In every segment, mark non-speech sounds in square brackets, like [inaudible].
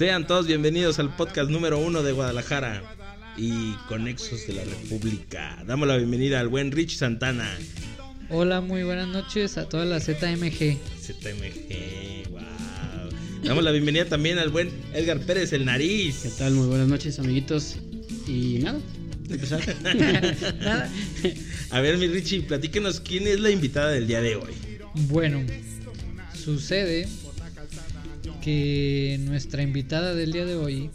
Sean todos bienvenidos al podcast número uno de Guadalajara y Conexos de la República. Damos la bienvenida al buen Rich Santana. Hola, muy buenas noches a toda la ZMG. ZMG, wow. Damos la bienvenida también al buen Edgar Pérez, el nariz. ¿Qué tal? Muy buenas noches, amiguitos. Y nada, empezar. [laughs] Nada. A ver, mi Richie, platíquenos quién es la invitada del día de hoy. Bueno, sucede que nuestra invitada del día de hoy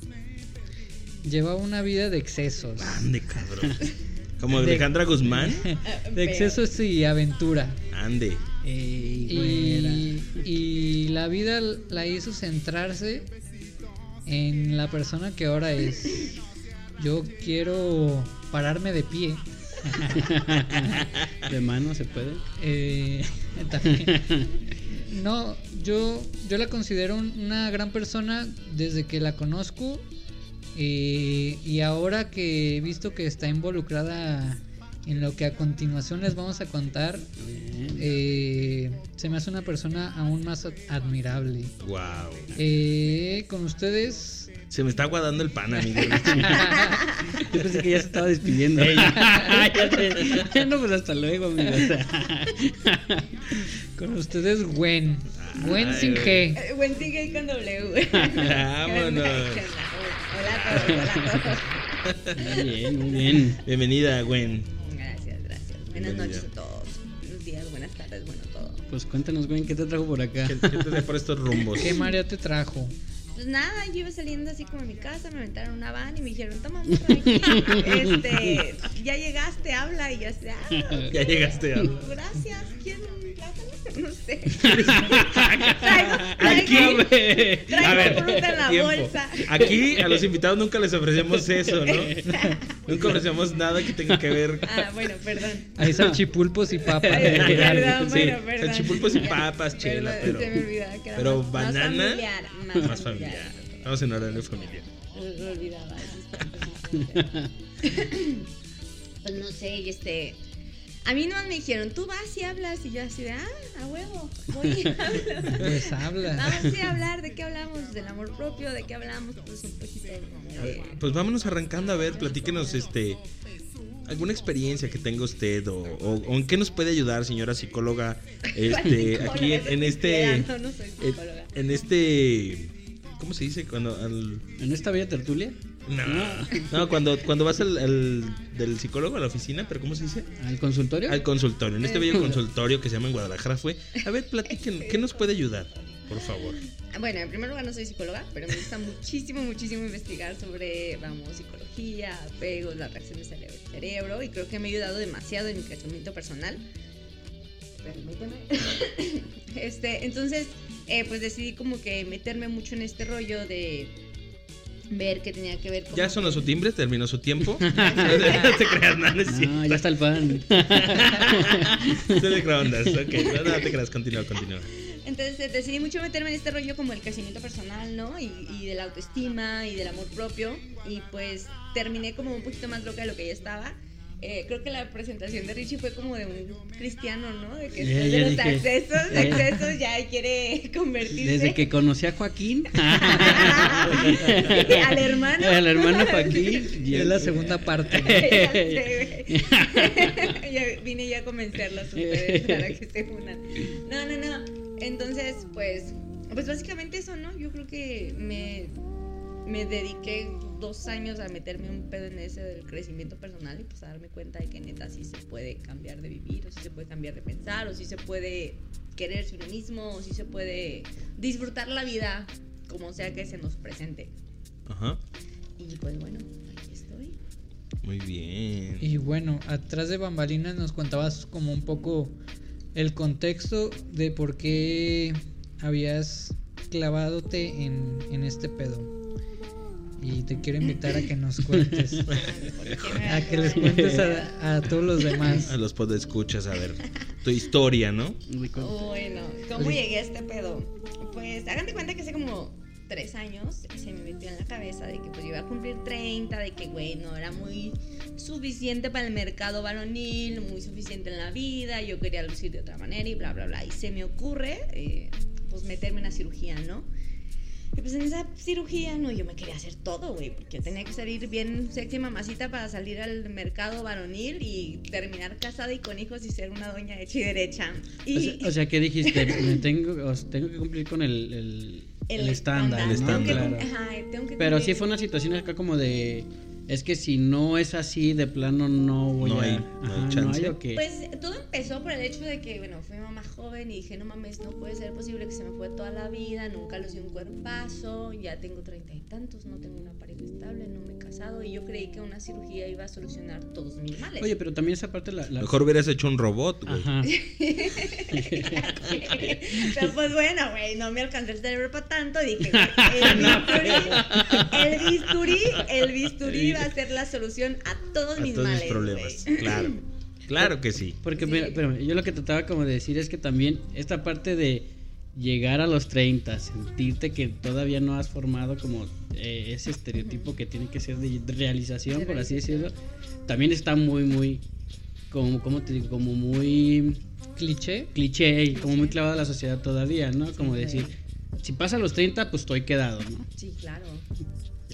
lleva una vida de excesos. Ande, cabrón. [laughs] Como de Alejandra Guzmán. [laughs] De excesos y aventura. Ande. Ey. Y, y la vida la hizo centrarse en la persona que ahora es. Yo quiero pararme de pie. [laughs] De mano se puede. Eh, también. No, yo, yo la considero un- una gran persona desde que la conozco eh, y ahora que he visto que está involucrada en lo que a continuación les vamos a contar, eh, se me hace una persona aún más ad- admirable. Wow. Eh, con ustedes... Se me está aguadando el pan, amigo. [laughs] Yo pensé que ya se estaba despidiendo. [laughs] [laughs] ya. No, pues hasta luego, amigos. Con ustedes, Gwen. Gwen sin. G. Eh, Buen tigre con W. Vámonos. Hola a todos, hola a todos. Muy bien, muy bien. Bienvenida, Gwen. Gracias, gracias. Buenas Bienvenida. noches a todos. Buenos días, buenas tardes, bueno todo. Pues cuéntanos, güey, ¿qué te trajo por acá? ¿Qué, qué te da por estos rumbos? ¿Qué María te trajo? Pues nada, yo iba saliendo así como a mi casa, me aventaron una van y me dijeron, toma, aquí, [laughs] este, ya llegaste, habla y ya sé, ah, [laughs] Ya llegaste, habla. Gracias, ¿quieren un plátano? [laughs] No sé. traigo, Aquí, traigo, a traigo ver, fruta en la tiempo. bolsa. Aquí a los invitados nunca les ofrecemos eso, ¿no? [laughs] Nunca ofrecemos nada que tenga que ver. Ah, bueno, perdón. Hay salchipulpos y papas. Perdón, Sí, bueno, perdón. salchipulpos y papas, chela, pero- Se me olvidaba que era pero más, más banana, familiar, más, Más familiar. Estamos en horario familiar. Lo olvidaba. disculpen. [laughs] pues no sé, y este. A mí nomás me dijeron, tú vas y hablas. Y yo así de, ah, a huevo, voy y [laughs] hablo. Pues habla. Vamos a hablar, ¿de qué hablamos? Del amor propio, ¿de qué hablamos? Pues un poquito de... Pues vámonos arrancando a ver, platíquenos este alguna experiencia que tenga usted o, o- o en qué nos puede ayudar, señora psicóloga, [laughs] este aquí en, en este No, no soy en, psicóloga. en este ¿cómo se dice cuando al ¿En esta bella tertulia? No, no, cuando cuando vas al, al- del psicólogo a la oficina, pero ¿cómo se dice? ¿Al consultorio? Al consultorio, en este bello consultorio que se llama en Guadalajara fue. A ver, platiquen, ¿qué nos puede ayudar? Por favor. Bueno, en primer lugar no soy psicóloga, pero me gusta muchísimo, muchísimo investigar sobre, vamos, psicología, apegos, las reacciones del cerebro y creo que me ha ayudado demasiado en mi crecimiento personal. Permíteme. [laughs] Este, entonces, eh, pues decidí como que meterme mucho en este rollo de ver que tenía que ver con... Ya sonó su timbre, terminó su tiempo. [laughs] [laughs] no te creas, no, no es cierto. ya está el pan. [laughs] Estoy de microondas, ok. No, no te creas, continúa, continúa. Entonces eh, decidí mucho meterme en este rollo como el crecimiento personal, ¿no? Y, y de la autoestima y del amor propio. Y pues terminé como un poquito más loca de lo que ya estaba. Eh, creo que la presentación de Richie fue como de un cristiano, ¿no? De que después ya de los dije, eh. excesos ya quiere [laughs] convertirse Desde que conocí a Joaquín. [laughs] [laughs] al hermano. Al hermano Joaquín. Y es la segunda parte. Ya sé, güey. Ya vine ya a convencerlos ustedes para que se unan. No, no, no. Entonces, pues, pues básicamente eso, ¿no? Yo creo que me, me dediqué dos años a meterme un pedo en ese del crecimiento personal y pues a darme cuenta de que neta sí se puede cambiar de vivir, o sí se puede cambiar de pensar, o sí se puede quererse uno mismo, o sí se puede disfrutar la vida como sea que se nos presente. Ajá. Y pues bueno, aquí estoy. Muy bien. Y bueno, atrás de bambalinas nos contabas como un poco el contexto de por qué habías clavadote en, en este pedo. Y te quiero invitar a que nos cuentes, [laughs] a que les cuentes a, a todos los demás. A los podescuchas, a ver. Tu historia, ¿no? Bueno, ¿cómo llegué a este pedo? Pues hagan de cuenta que hace como tres años se me metió en la cabeza de que pues yo iba a cumplir 30, de que güey no era muy suficiente para el mercado varonil, muy suficiente en la vida, yo quería lucir de otra manera y bla, bla, bla. Y se me ocurre eh, pues meterme en una cirugía, ¿no? Y pues en esa cirugía, no, yo me quería hacer todo, güey, porque tenía que salir bien sexy mamacita para salir al mercado varonil y terminar casada y con hijos y ser una doña hecha y derecha. Y, O sea, o sea, ¿qué dijiste? Me tengo, o sea, tengo que cumplir con el, el, el estándar. El ¿no? estándar. Claro. que Pero sí fue una situación acá como de. Es que si no es así, de plano no voy No a. hay- no hay chance. ¿o qué? Pues todo empezó por el hecho de que, bueno, fui mamá joven y dije, no mames, no puede ser posible que se me fue toda la vida, nunca lucí un cuerpazo, ya tengo treinta y tantos, no tengo una pareja estable, no me he casado y yo creí que una cirugía iba a solucionar todos mis males. Oye, pero también esa parte la. la- Mejor hubieras hecho un robot, güey. Ajá. [laughs] [laughs] Pero pues bueno, güey, no me alcanzó el cerebro para tanto. Dije, [laughs] el bisturí, el bisturí, el bisturí va a ser la solución a todos A mis todos mis males. problemas. güey. Claro. [laughs] Claro que sí. Porque, Sí. mira, espérame, yo lo que trataba como de decir es que también esta parte de llegar a los 30, sentirte que todavía no has formado como eh, ese estereotipo que tiene que ser de realización, por así decirlo, también está muy, muy, como, ¿cómo te digo? Como muy Cliché. cliché y como muy clavado a la sociedad todavía, ¿no? Como decir, si pasa a los 30, pues estoy quedado, ¿no? Sí, claro.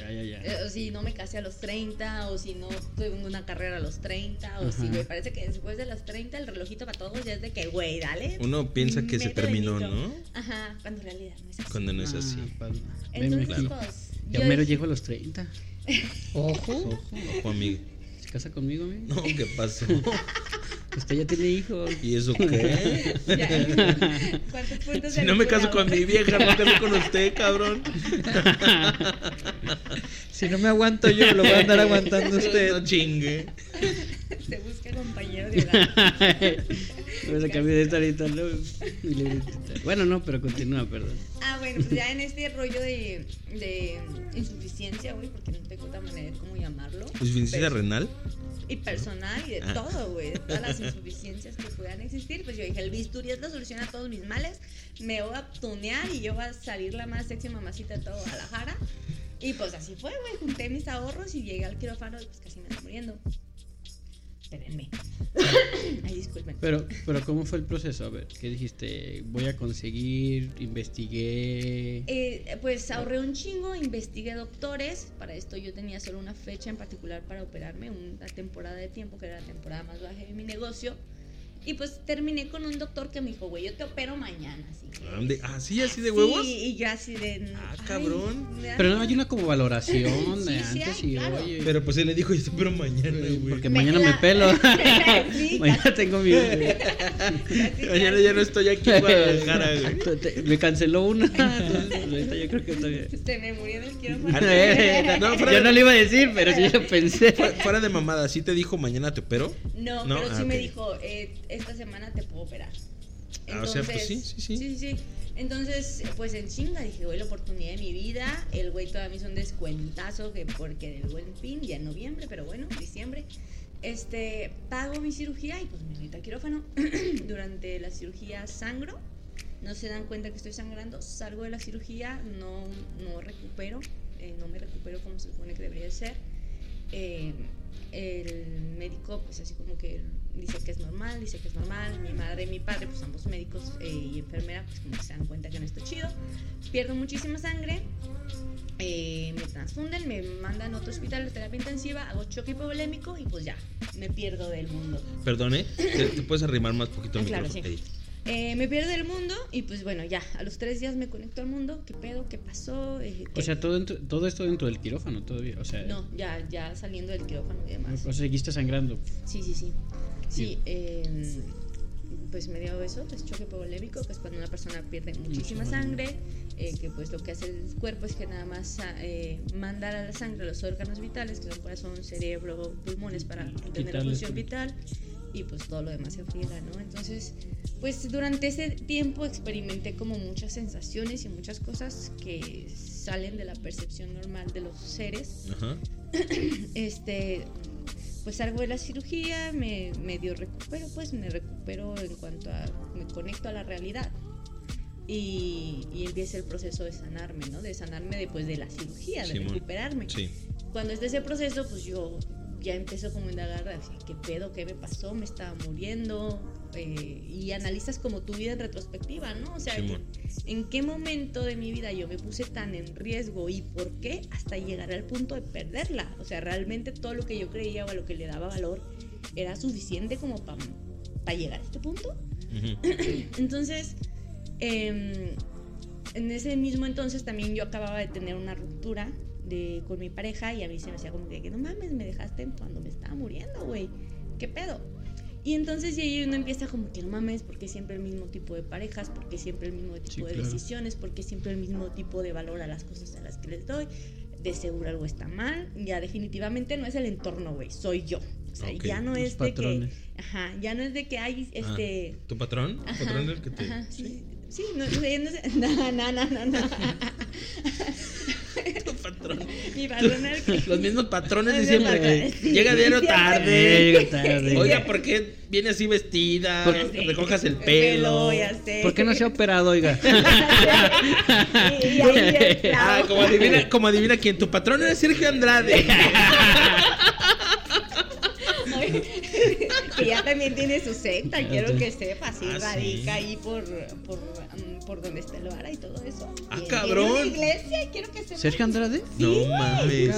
Ya, ya, ya. Eh, O si no me casé a los 30, o si no tengo una carrera a los 30, o si, Ajá. güey, parece que después de los 30 el relojito para todos ya es de que, güey, dale. Uno piensa que se terminó. ¿no? Ajá, cuando en realidad no es así. Cuando no es Ah, así. pues, venme Entonces, aquí. pues. Ya yo mero llego a los 30. [laughs] Ojo. Ojo, Ojo, amigo. ¿Se casa conmigo, amigo? No, ¿qué pasó? [laughs] Usted ya tiene hijos. ¿Y eso qué? [laughs] ¿Cuántos puntos Si no me caso con mi vieja, me caso con usted, cabrón. [laughs] Si no me aguanto yo, lo va a andar aguantando usted. No chingue. Se busca compañero de edad. Vamos a cambiar de ahorita, ¿no? Bueno, no, pero continúa, perdón. Ah, bueno, pues ya en este rollo de, de insuficiencia, güey, porque no tengo otra manera de cómo llamarlo. ¿Insuficiencia Pero- renal? Y personal y de Ah. todo, güey. De todas las [laughs] insuficiencias que puedan existir. Pues yo dije, el bisturí es la solución a todos mis males. Me voy a tunear y yo voy a salir la más sexy mamacita de todo Guadalajara. Y pues así fue, güey. Junté mis ahorros y llegué al quirófano y pues casi me estoy muriendo. Espérenme. [coughs] Ay, disculpen. Pero, pero ¿cómo fue el proceso? A ver, ¿qué dijiste? Voy a conseguir, investigué. Eh, pues ahorré un chingo, investigué doctores. Para esto yo tenía solo una fecha en particular para operarme, una temporada de tiempo, que era la temporada más baja de mi negocio. Y pues terminé con un doctor que me dijo, güey, yo te opero mañana. Así que- Ah, ¿de- ¿Ah, sí? ¿Así de huevos? Sí, y yo así de. Ah, cabrón. Pero no hay una como valoración [laughs] de sí antes hay, y claro. oye. Pero pues él le dijo, yo te espero mañana, güey. porque Me- mañana me pelo. [laughs] Sí, [laughs] mañana tengo mi. Mañana ya no estoy aquí en Guadalajara, güey. Me canceló una. entonces, ahorita yo creo que todavía. Se me murió del quirófano. Ah, no, fuera yo de- no lo iba a decir, pero sí lo pensé. Fu- Fuera de mamada, ¿sí te dijo mañana te opero? No, No, pero sí ah, me dijo, eh, esta semana te puedo operar. Ah, o sea, pues sí, sí, sí. Sí, sí. Entonces, pues en chinga dije, güey, la oportunidad de mi vida. El güey todavía me hizo un descuentazo que porque del buen fin, ya en noviembre, pero bueno, diciembre. Este, pago mi cirugía y pues me meto al quirófano. [clears throat] Durante la cirugía sangro. No se dan cuenta que estoy sangrando. Salgo de la cirugía, no, no recupero. eh, no me recupero como se supone que debería de ser. Eh, el médico pues así como que dice que es normal, dice que es normal, mi madre y mi padre pues ambos médicos eh, y enfermera pues como que se dan cuenta que no está chido, pierdo muchísima sangre, eh, me transfunden, me mandan a otro hospital de terapia intensiva, hago choque hipovolémico y pues ya, me pierdo del mundo. Perdón, ¿eh? ¿Te, te puedes arrimar más poquito el Ah, claro, micrófono? sí. Eh, me pierdo del mundo y pues bueno, ya, a los tres días me conecto al mundo, ¿qué pedo? ¿Qué pasó? Eh, O ¿qué- sea, todo, dentro- todo esto dentro del quirófano todavía. O sea, no, ya, ya saliendo del quirófano y demás. o sea, seguiste sangrando. Sí, sí, sí. Sí, eh, pues me dio eso, pues choque hipovolémico, que es cuando una persona pierde muchísima sangre, eh, que pues lo que hace el cuerpo es que nada más eh, mandar a la sangre los órganos vitales, que son corazón, cerebro, pulmones, para tener la función vital, y pues todo lo demás se friega, ¿no? Entonces, pues durante ese tiempo experimenté como muchas sensaciones y muchas cosas que salen de la percepción normal de los seres Ajá. [coughs] este pues salgo de la cirugía, me medio recupero, pues me recupero en cuanto a, me conecto a la realidad. Y, y empieza el proceso de sanarme, ¿no? De sanarme después de la cirugía, de Simón. recuperarme. Sí. Cuando esté ese proceso, pues yo ya empiezo como a indagar, así, ¿qué pedo? ¿Qué me pasó? ¿Me estaba muriendo? eh, y analizas como tu vida en retrospectiva, ¿no? O sea, en qué momento de mi vida yo me puse tan en riesgo y por qué hasta llegar al punto de perderla. O sea, realmente todo lo que yo creía o a lo que le daba valor era suficiente como para llegar a este punto. [clears throat] Entonces, em, en ese mismo entonces también yo acababa de tener una ruptura de, con mi pareja y a mí se me hacía como que, no mames, me dejaste cuando me estaba muriendo, güey. ¿Qué pedo? Y entonces y ahí uno empieza como que no mames, porque siempre el mismo tipo de parejas, porque siempre el mismo tipo Sí, de claro. decisiones, porque siempre el mismo tipo de valor a las cosas a las que les doy. De seguro algo está mal. Ya definitivamente no es el entorno, güey, soy yo. O sea, Ok, ya no es de que... Ajá, ya no es de que hay Ah, este... ¿Tu patrón? ¿Tu Ajá, patrón es el que te.? ajá, sí, sí, ya no, sé- [laughs] no, no, no, no, no. [laughs] Tu patrón. Mi patrón el que- Los mismos patrones [laughs] de siempre. sí. Llega diario tarde. Llega tarde. Oiga, ¿por qué viene así vestida? Recojas el pelo. ya sé. ¿Por qué no se ha operado, oiga? Sí, y ahí el clavo. Ah, como adivina, como adivina quién. Tu patrón era Sergio Andrade. Que ya también tiene su secta, quiero sí. que sepas, sí, Ah, sí. radica ahí por, por, um, por donde está el vara y todo eso. Ah, Y- cabrón. En una iglesia, quiero que sepas. ¿Sergio Andrade? No mames.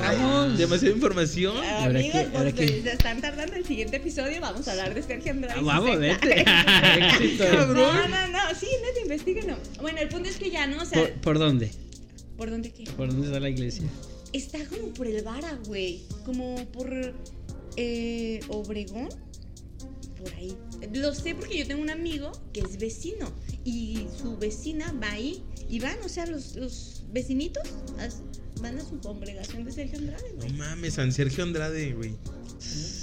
Vamos. Demasiada información. Ahora Amigos, que- ahora pues, que- se están tardando el siguiente episodio. Vamos a hablar de Sergio Andrade. Ah, vamos, secta. vete. [laughs] Éxito. Cabrón. No, no, no, sí, neta, investiguen. Bueno, el punto es que ya, ¿no? O sea, ¿Por, por dónde? ¿por dónde qué? ¿Por dónde está la iglesia? Está como por el Vara, güey. Como por eh, Obregón. Por ahí. Lo sé porque yo tengo un amigo que es vecino. Y su vecina va ahí. Y van, o sea, los, los vecinitos van a su congregación de Sergio Andrade, No güey. mames, San Sergio Andrade, güey.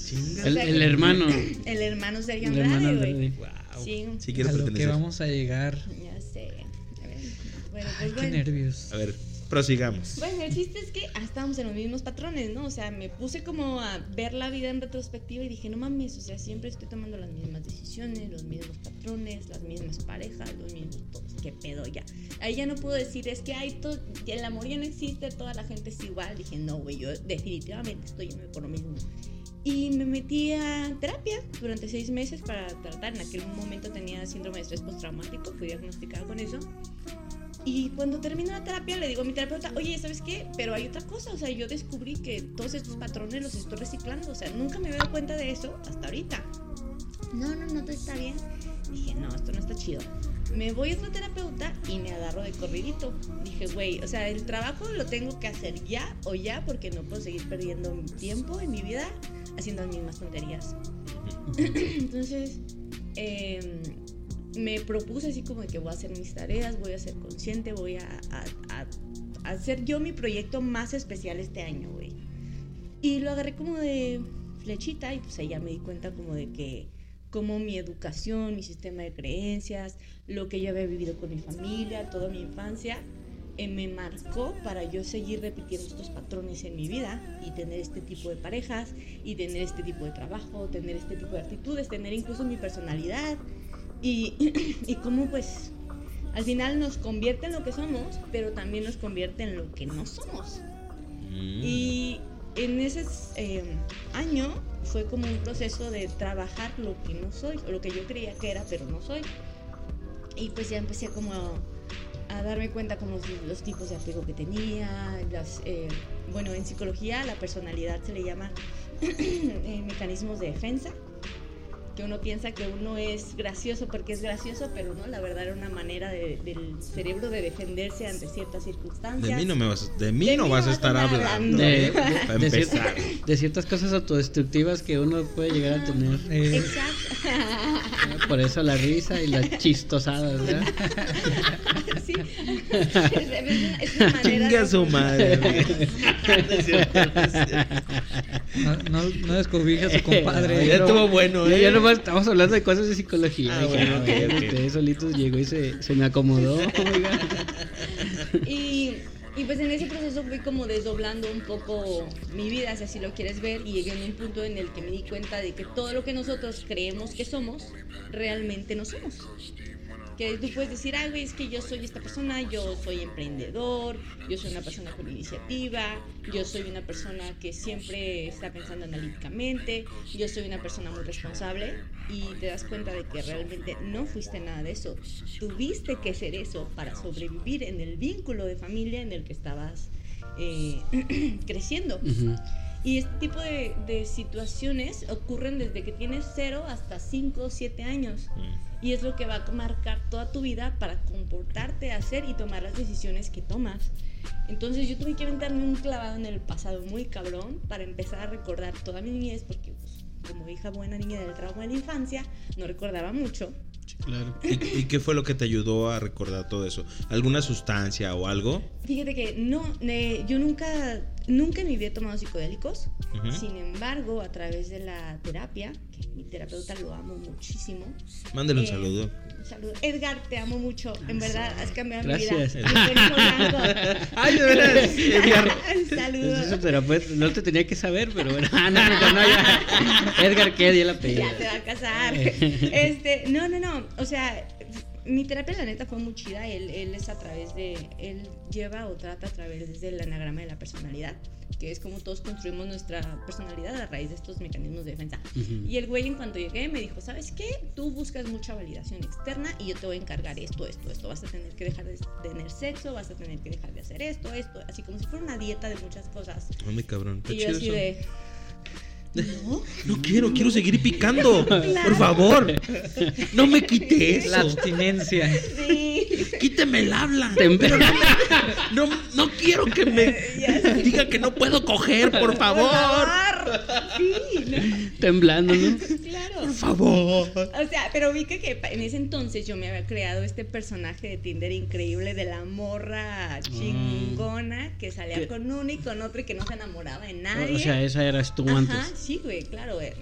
Chinga. El, el hermano. [laughs] El hermano Sergio El hermano Andrade, güey. Andrade. Wow. Sí. Sí quiero a lo que vamos a llegar. Ya sé. A ver, Bueno, Ay, pues qué bueno. nervios. A ver, prosigamos. Bueno, el chiste es que ah, estábamos en los mismos patrones, ¿no? O sea, me puse como a ver la vida en retrospectiva y dije, no mames, o sea, siempre estoy tomando las mismas decisiones, los mismos patrones, las mismas parejas, los mismos todos. ¿Qué pedo ya? Ahí ya no puedo decir, es que hay todo, el amor ya no existe, toda la gente es igual. Dije, no, güey, yo definitivamente estoy yendo por lo mismo. Y me metí a terapia durante seis meses para tratar. En aquel momento tenía síndrome de estrés postraumático, fui diagnosticada con eso. Y cuando termino la terapia le digo a mi terapeuta, oye, ¿sabes qué? Pero hay otra cosa, o sea, yo descubrí que todos estos patrones los estoy reciclando, o sea, nunca me había dado cuenta de eso hasta ahorita. No, no, no, todo está bien. Dije, no, esto no está chido. Me voy a otra terapeuta y me agarro de corridito. Dije, güey, o sea, el trabajo lo tengo que hacer ya o ya porque no puedo seguir perdiendo mi tiempo en mi vida haciendo las mismas tonterías. [clears throat] Entonces, em, me propuse así como que voy a hacer mis tareas, voy a ser consciente, voy a- a hacer yo mi proyecto más especial este año, güey. Y lo agarré como de flechita y pues ahí ya me di cuenta como de que como mi educación, mi sistema de creencias, lo que yo había vivido con mi familia, toda mi infancia, eh, me marcó para yo seguir repitiendo estos patrones en mi vida y tener este tipo de parejas y tener este tipo de trabajo, tener este tipo de actitudes, tener incluso mi personalidad y, [clears throat] y cómo pues al final nos convierte en lo que somos, pero también nos convierte en lo que no somos. Mm. Y en ese eh, año fue como un proceso de trabajar lo que no soy, o lo que yo creía que era, pero no soy. Y pues ya empecé como a, darme cuenta como los, los tipos de apego que tenía, las, eh, bueno, en psicología la personalidad se le llama [clears throat] eh, mecanismos de defensa, que uno piensa que uno es gracioso porque es gracioso, pero no, la verdad era una manera de- del cerebro de defenderse ante ciertas circunstancias. De mí no me vas, de mí De no mí vas a estar hablando. De, ¿eh? De- de de ciertas cosas autodestructivas que uno puede llegar a tener. Eh, Exacto. Por eso la risa y las chistosadas, ¿verdad? [laughs] Es, una, manera. Chinga su madre. No no descobija a su compadre. Ya estuvo bueno, Ya, ¿eh? ya nomás estamos hablando de cosas de psicología. Ah, bueno, no, ok, bueno, ok. Usted solito llegó y se, se me acomodó. [laughs] Y, y pues en ese proceso fui como desdoblando un poco mi vida, si así lo quieres ver, y llegué a un punto en el que me di cuenta de que todo lo que nosotros creemos que somos, realmente no somos. Que tú puedes decir, ay, güey, es que yo soy esta persona, yo soy emprendedor, yo soy una persona con iniciativa, yo soy una persona que siempre está pensando analíticamente, yo soy una persona muy responsable y te das cuenta de que realmente no fuiste nada de eso. Tuviste que ser eso para sobrevivir en el vínculo de familia en el que estabas eh, [clears throat] creciendo. Ujú. Y este tipo de, de situaciones ocurren desde que tienes 0 hasta 5 o 7 años. Mm. Y es lo que va a marcar toda tu vida para comportarte, hacer y tomar las decisiones que tomas. Entonces yo tuve que aventarme un clavado en el pasado muy cabrón para empezar a recordar toda mi niñez, porque pues, como hija buena niña del trauma de la infancia, no recordaba mucho. Sí, claro. ¿Y, y qué fue lo que te ayudó a recordar todo eso? ¿Alguna sustancia o algo? Fíjate que no, eh, yo nunca, nunca en mi vida he tomado psicodélicos. Sin embargo, a través de la terapia, que mi terapeuta lo amo muchísimo. Mándale un eh, un saludo. Edgar, te amo mucho. En verdad, has cambiado mi vida. Blanco. [laughs] Ay, de veras, Edgar. [laughs] Saludos. Eso, pero pues, no te tenía que saber, pero bueno. [laughs] Ah, no, no, no, ya. Edgar, ¿qué? Di el apellido. Ya te va a casar. Este, no, no, no. O sea, mi terapia, la neta, fue muy chida. Él, él es a través de. Él lleva o trata a través del anagrama de la personalidad, que es como todos construimos nuestra personalidad a raíz de estos mecanismos de defensa. Y el güey, en cuanto llegué, me dijo: ¿Sabes qué? Tú buscas mucha validación externa y yo te voy a encargar esto, esto, esto. Vas a tener que dejar de tener sexo, vas a tener que dejar de hacer esto, esto. Así como si fuera una dieta de muchas cosas. Mami, cabrón. Y yo así de. [laughs] No. No quiero, quiero seguir picando. [laughs] Por favor. [laughs] No me quite La abstinencia. Sí. Quíteme el habla. Pero no, me- [laughs] no, no quiero que me [laughs] diga que no puedo coger, por favor. Sí, ¿no? Temblando, ¿no? Favor. O sea, pero vi que, que en ese entonces yo me había creado este personaje de Tinder increíble de la morra chingona que salía ¿Qué? con uno y con otro y que no se enamoraba de nadie. O sea, esa eras tú Ajá, antes. sí, güey, claro. Era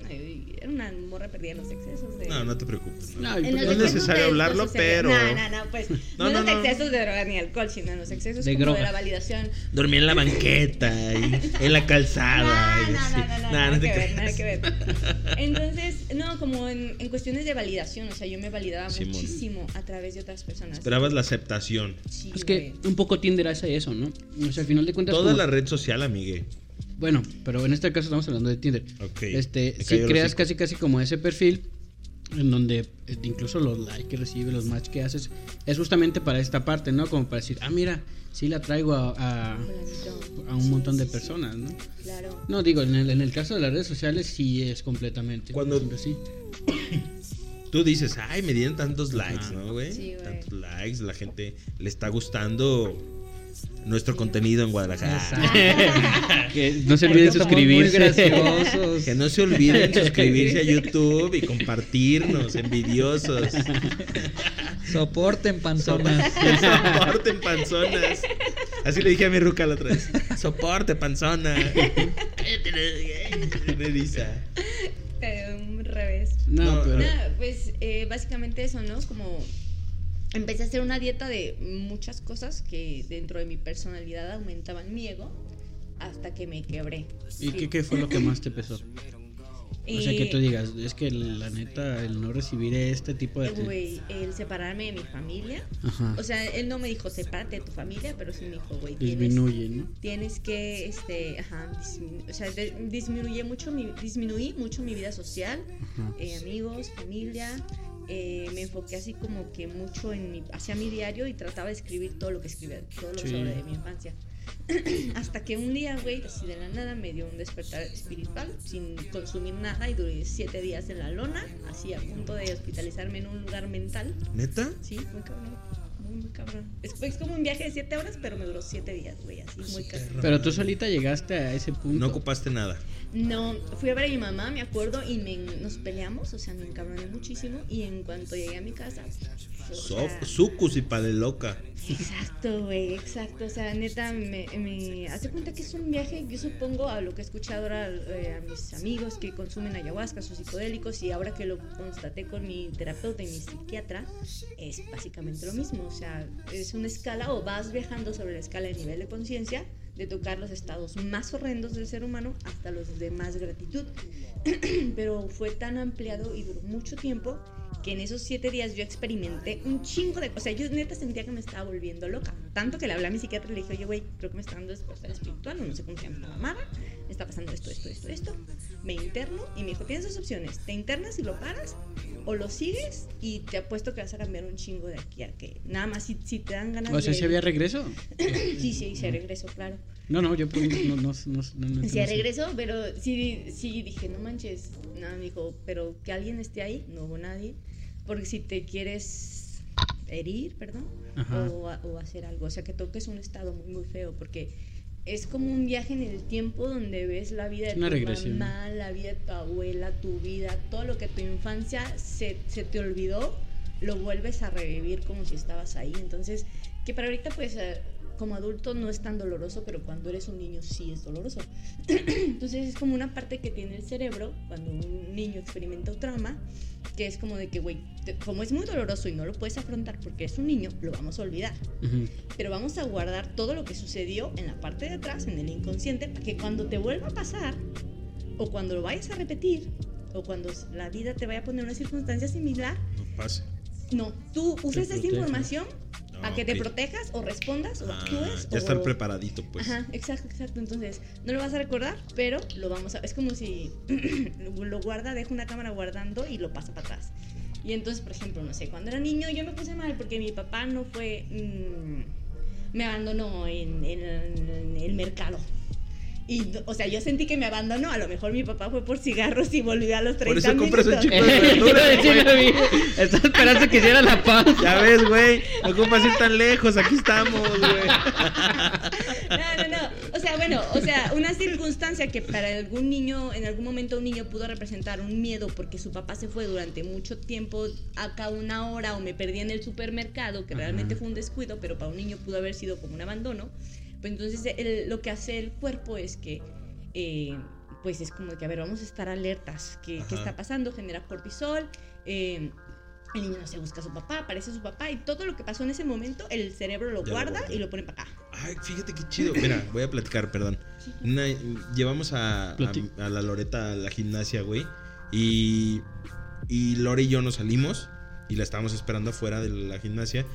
una morra perdida en los excesos de. No, no te preocupes. no. Pues, No es necesario hablarlo, pero- No, no, no, pues. [laughs] No, No, en no, los excesos de droga ni alcohol, sino en los excesos De como de la validación. Dormí en la banqueta y en la calzada. [laughs] No, y no, no, no, nada que ver, nada que ver. Entonces, no, como en, en cuestiones de validación, o sea, yo me validaba Simón. muchísimo a través de otras personas. Esperabas la aceptación. Sí, Es que un poco Tinder hace eso, ¿no? O sea, al final de cuentas. Toda como- la red social, amigue. Bueno, pero en este caso estamos hablando de Tinder. Ok, Este, si creas casi casi como ese perfil en donde eh, incluso los likes que recibes, los match que haces, es justamente para esta parte, ¿no? Como para decir, ah, mira, sí la traigo a, a, un montón de personas, ¿no? Claro. No, digo, en el, en el caso de las redes sociales sí es completamente. Cuando- Sí. [coughs] Tú dices, ay, me dieron tantos likes. ¿no, güey? Sí, güey. tantos likes, la gente le está gustando nuestro contenido en Guadalajara. [laughs] Que no se olviden suscribirse. Que no se olviden [laughs] suscribirse a YouTube y compartirnos, envidiosos. Soporten panzonas. [laughs] Soporten panzonas. Así le dije a mi ruca la otra vez. Soporte panzona. Un revés. No, No, pero. No, pues eh, básicamente eso, ¿no? Como empecé a hacer una dieta de muchas cosas que dentro de mi personalidad aumentaban mi ego hasta que me quebré. ¿Y Sí. qué, qué fue lo que más te pesó? O sea, que tú digas, es que la neta, el no recibir este tipo de... Güey, el separarme de mi familia. Ajá. O sea, él no me dijo sepárate de tu familia, pero sí me dijo, güey, tienes, Disminuye, ¿no? tienes que, este, ajá, disminu- o sea, de- disminuye mucho mi, disminuí mucho mi vida social, eh, amigos, familia. Eh, me enfoqué así como que mucho en mi, hacia mi diario y trataba de escribir todo lo que escribía, todo lo Sí. sobre de mi infancia. [clears throat] Hasta que un día, güey, así de la nada me dio un despertar espiritual sin consumir nada y duré siete días en la lona, así a punto de hospitalizarme en un lugar mental. ¿Neta? Sí, muy cabrón. Muy, muy cabrón. Es, es como un viaje de siete horas, pero me duró siete días, güey, así, muy cabrón. Pero tú solita llegaste a ese punto. No ocupaste nada. No, fui a ver a mi mamá, me acuerdo, y me, nos peleamos, o sea, me encabroné muchísimo. Y en cuanto llegué a mi casa, o sea, Sucus y loca. Exacto, güey, exacto. O sea, neta, me, me hace cuenta que es un viaje, yo supongo, a lo que he escuchado ahora eh, a mis amigos que consumen ayahuasca, sus psicodélicos, y ahora que lo constaté con mi terapeuta y mi psiquiatra, es básicamente lo mismo. O sea, es una escala o vas viajando sobre la escala de nivel de conciencia de tocar los estados más horrendos del ser humano hasta los de más gratitud. [clears throat] Pero fue tan ampliado y duró mucho tiempo que en esos siete días yo experimenté un chingo de. O sea, yo neta sentía que me estaba volviendo loca. Tanto que le hablé a mi psiquiatra y le dije, oye, güey, creo que me está dando despertar espiritual, o no sé cómo se llama. Me está pasando esto, esto, esto, esto. Me interno y me dijo, tienes dos opciones. Te internas y lo paras, o lo sigues y te apuesto que vas a cambiar un chingo de aquí a que nada más si, si te dan ganas O sea, de... si había regreso. [laughs] sí, sí, sí, regreso, claro. No, no, yo no, no, no, no, Sí, regreso, pero sí, sí dije, no manches. Nada, me dijo, pero que alguien esté ahí, no hubo nadie. Porque si te quieres herir, perdón, o, o hacer algo, o sea, que toques un estado muy, muy feo, porque es como un viaje en el tiempo donde ves la vida de tu regresión. mamá, la vida de tu abuela, tu vida, todo lo que tu infancia se, se te olvidó, lo vuelves a revivir como si estabas ahí. Entonces, que para ahorita, pues, eh, como adulto no es tan doloroso, pero cuando eres un niño sí es doloroso. [clears throat] Entonces es como una parte que tiene el cerebro cuando un niño experimenta un trauma, que es como de que, güey, como es muy doloroso y no lo puedes afrontar porque es un niño, lo vamos a olvidar. Ujú. Pero vamos a guardar todo lo que sucedió en la parte de atrás, en el inconsciente, para que cuando te vuelva a pasar, o cuando lo vayas a repetir, o cuando la vida te vaya a poner una circunstancia similar, No pase. no, tú uses esa información a Ah, que te protejas o respondas o Ah, actúes. ya o... estar preparadito, pues. Ajá, exacto, exacto. Entonces, no lo vas a recordar, pero lo vamos a. Es como si [clears throat] lo guarda, deja una cámara guardando y lo pasa para atrás. Y entonces, por ejemplo, no sé, cuando era niño yo me puse mal porque mi papá no fue. mm, me abandonó en, en- en el mercado. Y, o sea, yo sentí que me abandonó. A lo mejor mi papá fue por cigarros y volvió a los 30 Por eso compras un minutos. chico de [laughs] vi. Estaba esperando que hiciera la paz. Ya ves, güey. No ocupas ir tan lejos. Aquí estamos, güey. No, no, no. O sea, bueno, o sea, una circunstancia que para algún niño, en algún momento un niño pudo representar un miedo porque su papá se fue durante mucho tiempo, acá una hora o me perdí en el supermercado, que realmente fue un descuido, pero para un niño pudo haber sido como un abandono. Pues entonces el- lo que hace el cuerpo es que, eh, pues es como que, a ver, vamos a estar alertas. ¿Qué, qué está pasando? Genera cortisol. eh, el niño no se busca a su papá, aparece su papá y todo lo que pasó en ese momento, el cerebro lo Ya guarda y lo pone para acá. Ay, fíjate qué chido. Mira, voy a platicar, perdón. Una- llevamos a, a la Loreta a la gimnasia, güey. Y, y Lore y yo nos salimos y la estábamos esperando afuera de la gimnasia.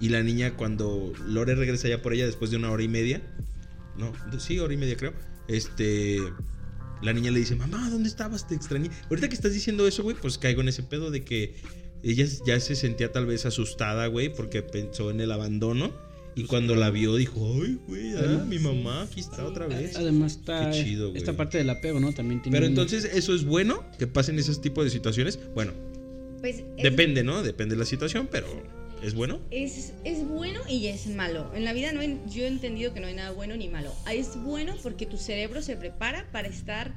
Y la niña, cuando Lore regresa ya por ella después de una hora y media, no, sí, hora y media creo, este, la niña le dice, mamá, ¿dónde estabas? Te extrañé. Ahorita que estás diciendo eso, güey, pues caigo en ese pedo de que ella ya se sentía tal vez asustada, güey, porque pensó en el abandono. Y cuando la vio dijo, ay, güey, ah, mi mamá aquí está otra vez. Además está Qué chido, güey. esta parte del apego, ¿no? También tiene Pero un- entonces, ¿eso es bueno? Que pasen esos tipos de situaciones. Bueno, Pues es- depende, ¿no? Depende de la situación, pero ¿es bueno? Es, es bueno y es malo. En la vida no hay- yo he entendido que no hay nada bueno ni malo. Ah, Es bueno porque tu cerebro se prepara para estar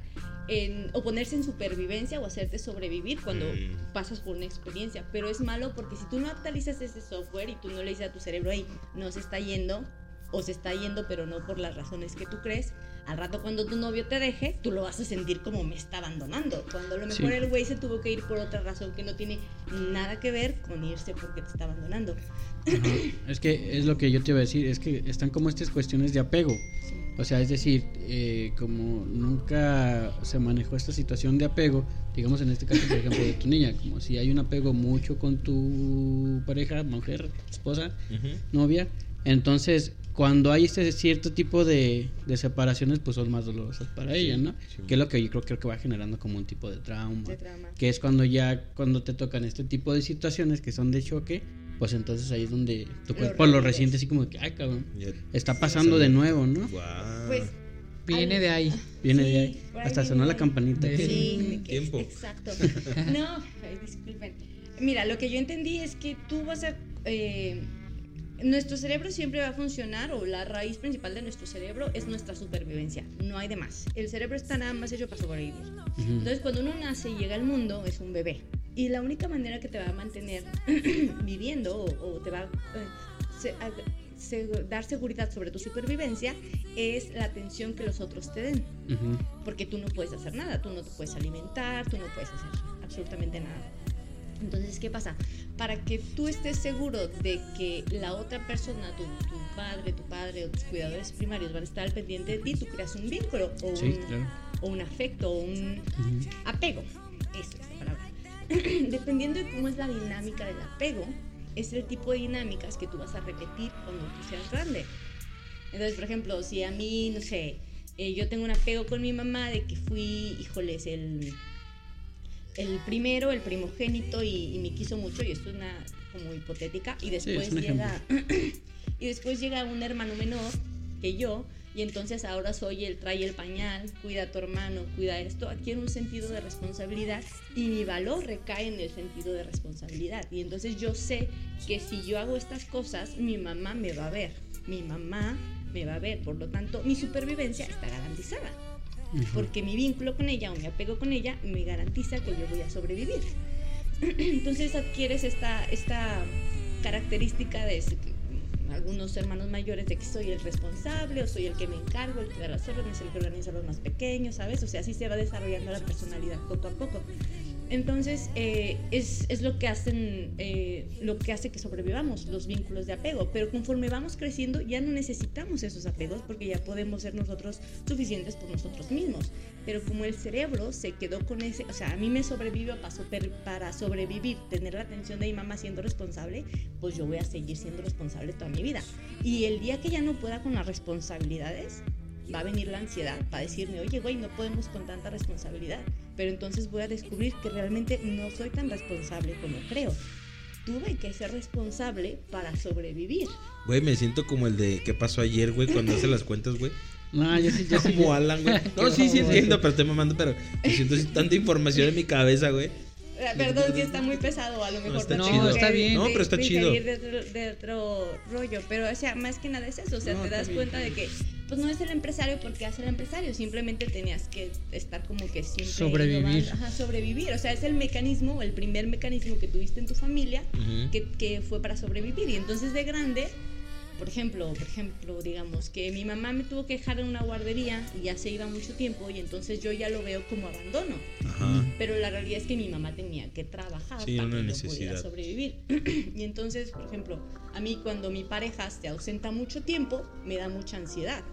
en, o ponerse en supervivencia o hacerte sobrevivir cuando Mm. pasas por una experiencia. Pero es malo porque si tú no actualizas ese software y tú no le dices a tu cerebro, ahí no se está yendo o se está yendo pero no por las razones que tú crees, al rato cuando tu novio te deje, tú lo vas a sentir como me está abandonando. Cuando a lo mejor Sí. el güey se tuvo que ir por otra razón que no tiene nada que ver con irse porque te está abandonando. Ajá. Es que es lo que yo te iba a decir, es que están como estas cuestiones de apego. O sea, es decir, eh, como nunca se manejó esta situación de apego, digamos en este caso, por ejemplo, de tu niña, como si hay un apego mucho con tu pareja, mujer, esposa, Ujú. novia, entonces cuando hay este cierto tipo de, de separaciones, pues son más dolorosas para ella, ¿no? sí. Que es lo que yo creo, creo que va generando como un tipo de trauma de trama. que es cuando ya cuando te tocan este tipo de situaciones que son de choque, pues entonces ahí es donde tu cuerpo lo resiente así como que, ay cabrón, Ya- está pasando de nuevo, ¿no? Guau. Pues Viene de ahí. [laughs] Viene Sí, de ahí. Hasta sonó la campanita. De- Sí, que- Tiempo. Exacto. No, ay, disculpen. Mira, lo que yo entendí es que tú vas a... eh, nuestro cerebro siempre va a funcionar, o la raíz principal de nuestro cerebro es nuestra supervivencia. No hay de más. El cerebro está nada más hecho para sobrevivir. Ujú. Entonces, cuando uno nace y llega al mundo, es un bebé. Y la única manera que te va a mantener [clears throat] viviendo o, o te va a, eh, se- a- se- dar seguridad sobre tu supervivencia es la atención que los otros te den porque tú no puedes hacer nada, tú no te puedes alimentar, tú no puedes hacer absolutamente nada. Entonces, ¿qué pasa? Para que tú estés seguro de que la otra persona, tu, tu padre, tu padre o tus cuidadores primarios van a estar al pendiente de ti, tú creas un vínculo o, Sí, un, claro. o un afecto o un Ujú. apego. Eso es la palabra. [clears throat] dependiendo de cómo es la dinámica del apego, es el tipo de dinámicas que tú vas a repetir cuando tú seas grande. Entonces, por ejemplo, si a mí, no sé, eh, yo tengo un apego con mi mamá de que fui, híjoles, el, el primero, el primogénito y, me quiso mucho, y esto es una como hipotética, y después llega [clears throat] y después llega un hermano menor que yo y entonces ahora soy el trae el pañal, cuida a tu hermano, cuida esto, adquiere un sentido de responsabilidad y mi valor recae en el sentido de responsabilidad. Y entonces yo sé que si yo hago estas cosas, mi mamá me va a ver, mi mamá me va a ver, por lo tanto mi supervivencia está garantizada. Porque mi vínculo con ella o mi apego con ella me garantiza que yo voy a sobrevivir. [clears throat] Entonces adquieres esta, esta característica de algunos hermanos mayores de que soy el responsable o soy el que me encargo, el que da las órdenes, el que organiza a los más pequeños, ¿sabes? O sea, así se va desarrollando la personalidad poco a poco. Entonces, eh, es, es, lo que hacen, eh, lo que hace que sobrevivamos los vínculos de apego. Pero conforme vamos creciendo, ya no necesitamos esos apegos porque ya podemos ser nosotros suficientes por nosotros mismos. Pero como el cerebro se quedó con ese, o sea, a mí me sobrevivió para, para sobrevivir, tener la atención de mi mamá siendo responsable, pues yo voy a seguir siendo responsable toda mi vida. Y el día que ya no pueda con las responsabilidades, va a venir la ansiedad para decirme, oye, güey, no podemos con tanta responsabilidad. Pero entonces voy a descubrir que realmente no soy tan responsable como creo. Tuve que ser responsable para sobrevivir. Güey, me siento como el de qué pasó ayer, güey, cuando hace las cuentas, güey. [laughs] No, yo sí, yo sí. Como Alan, güey. [laughs] No, sí, sí entiendo, pero estoy mamando, pero me siento tanta información en mi cabeza, güey. Eh, perdón si está muy pesado, a lo mejor no, está, chido. está bien. no, pero está chido. De, de, otro rollo, pero o sea, más que nada es eso, o sea, te das cuenta de que pues no es el empresario porque hace el empresario, simplemente tenías que estar como que siempre sobrevivir. Ajá, sobrevivir, o sea, es el mecanismo, el primer mecanismo que tuviste en tu familia que, que fue para sobrevivir y entonces de grande por ejemplo, por ejemplo, digamos que mi mamá me tuvo que dejar en una guardería y ya se iba mucho tiempo y entonces yo ya lo veo como abandono. Pero la realidad es que mi mamá tenía que trabajar para que no pudiera sobrevivir. [clears throat] y entonces, por ejemplo, a mí cuando mi pareja se ausenta mucho tiempo, me da mucha ansiedad.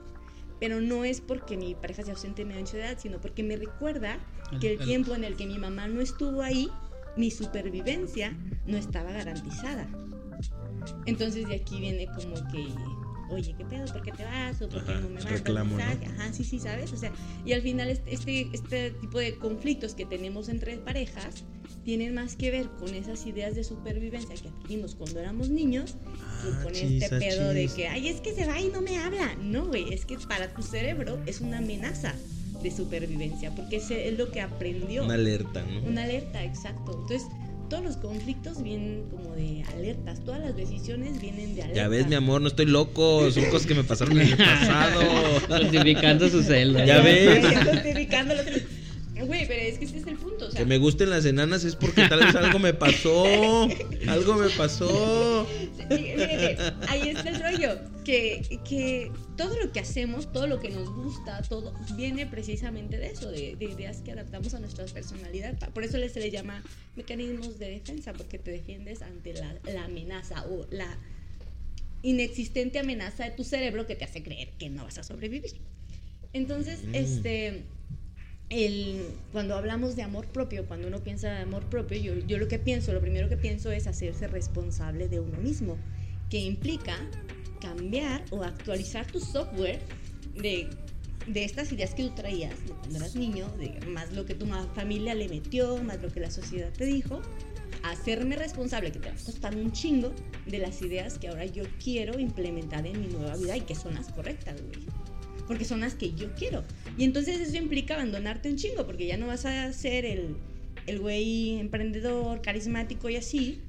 Pero no es porque mi pareja se ausente me da ansiedad, sino porque me recuerda que el tiempo en el que mi mamá no estuvo ahí, mi supervivencia no estaba garantizada. Entonces de aquí viene como que, oye, ¿qué pedo? ¿Por qué te vas? ¿O por qué no me mandas reclamo, Ajá, sí, sí, ¿sabes? O sea, y al final este, este tipo de conflictos que tenemos entre parejas tienen más que ver con esas ideas de supervivencia que adquirimos cuando éramos niños que ah, con este pedo de que, ay, es que se va y no me habla. No, güey, es que para tu cerebro es una amenaza de supervivencia, porque es lo que aprendió. Una alerta, ¿no? Una alerta, exacto. Entonces, todos los conflictos vienen como de alertas, todas las decisiones vienen de alertas. Ya ves, mi amor, no estoy loco, son cosas que me pasaron en el pasado. [laughs] Justificando su celda. Ya ves. Justificando que... Güey, pero es que ese es el punto. O sea, que me gusten las enanas es porque tal vez algo me pasó. algo me pasó. ahí está el rollo. Que, que todo lo que hacemos, todo lo que nos gusta, todo viene precisamente de eso, de, ideas que adaptamos a nuestra personalidad. Por eso se le llama mecanismos de defensa, porque te defiendes ante la, la amenaza o la inexistente amenaza de tu cerebro que te hace creer que no vas a sobrevivir. Entonces, mm. este el, cuando hablamos de amor propio, cuando uno piensa de amor propio, yo, yo lo que pienso, lo primero que pienso es hacerse responsable de uno mismo, que implica cambiar o actualizar tu software de, de estas ideas que tú traías cuando eras niño, más lo que tu familia le metió, más lo que la sociedad te dijo, hacerme responsable, que te va a costar un chingo, de las ideas que ahora yo quiero implementar en mi nueva vida y que son las correctas, güey porque son las que yo quiero. Y entonces eso implica abandonarte un chingo, porque ya no vas a ser el, el güey emprendedor, carismático y así,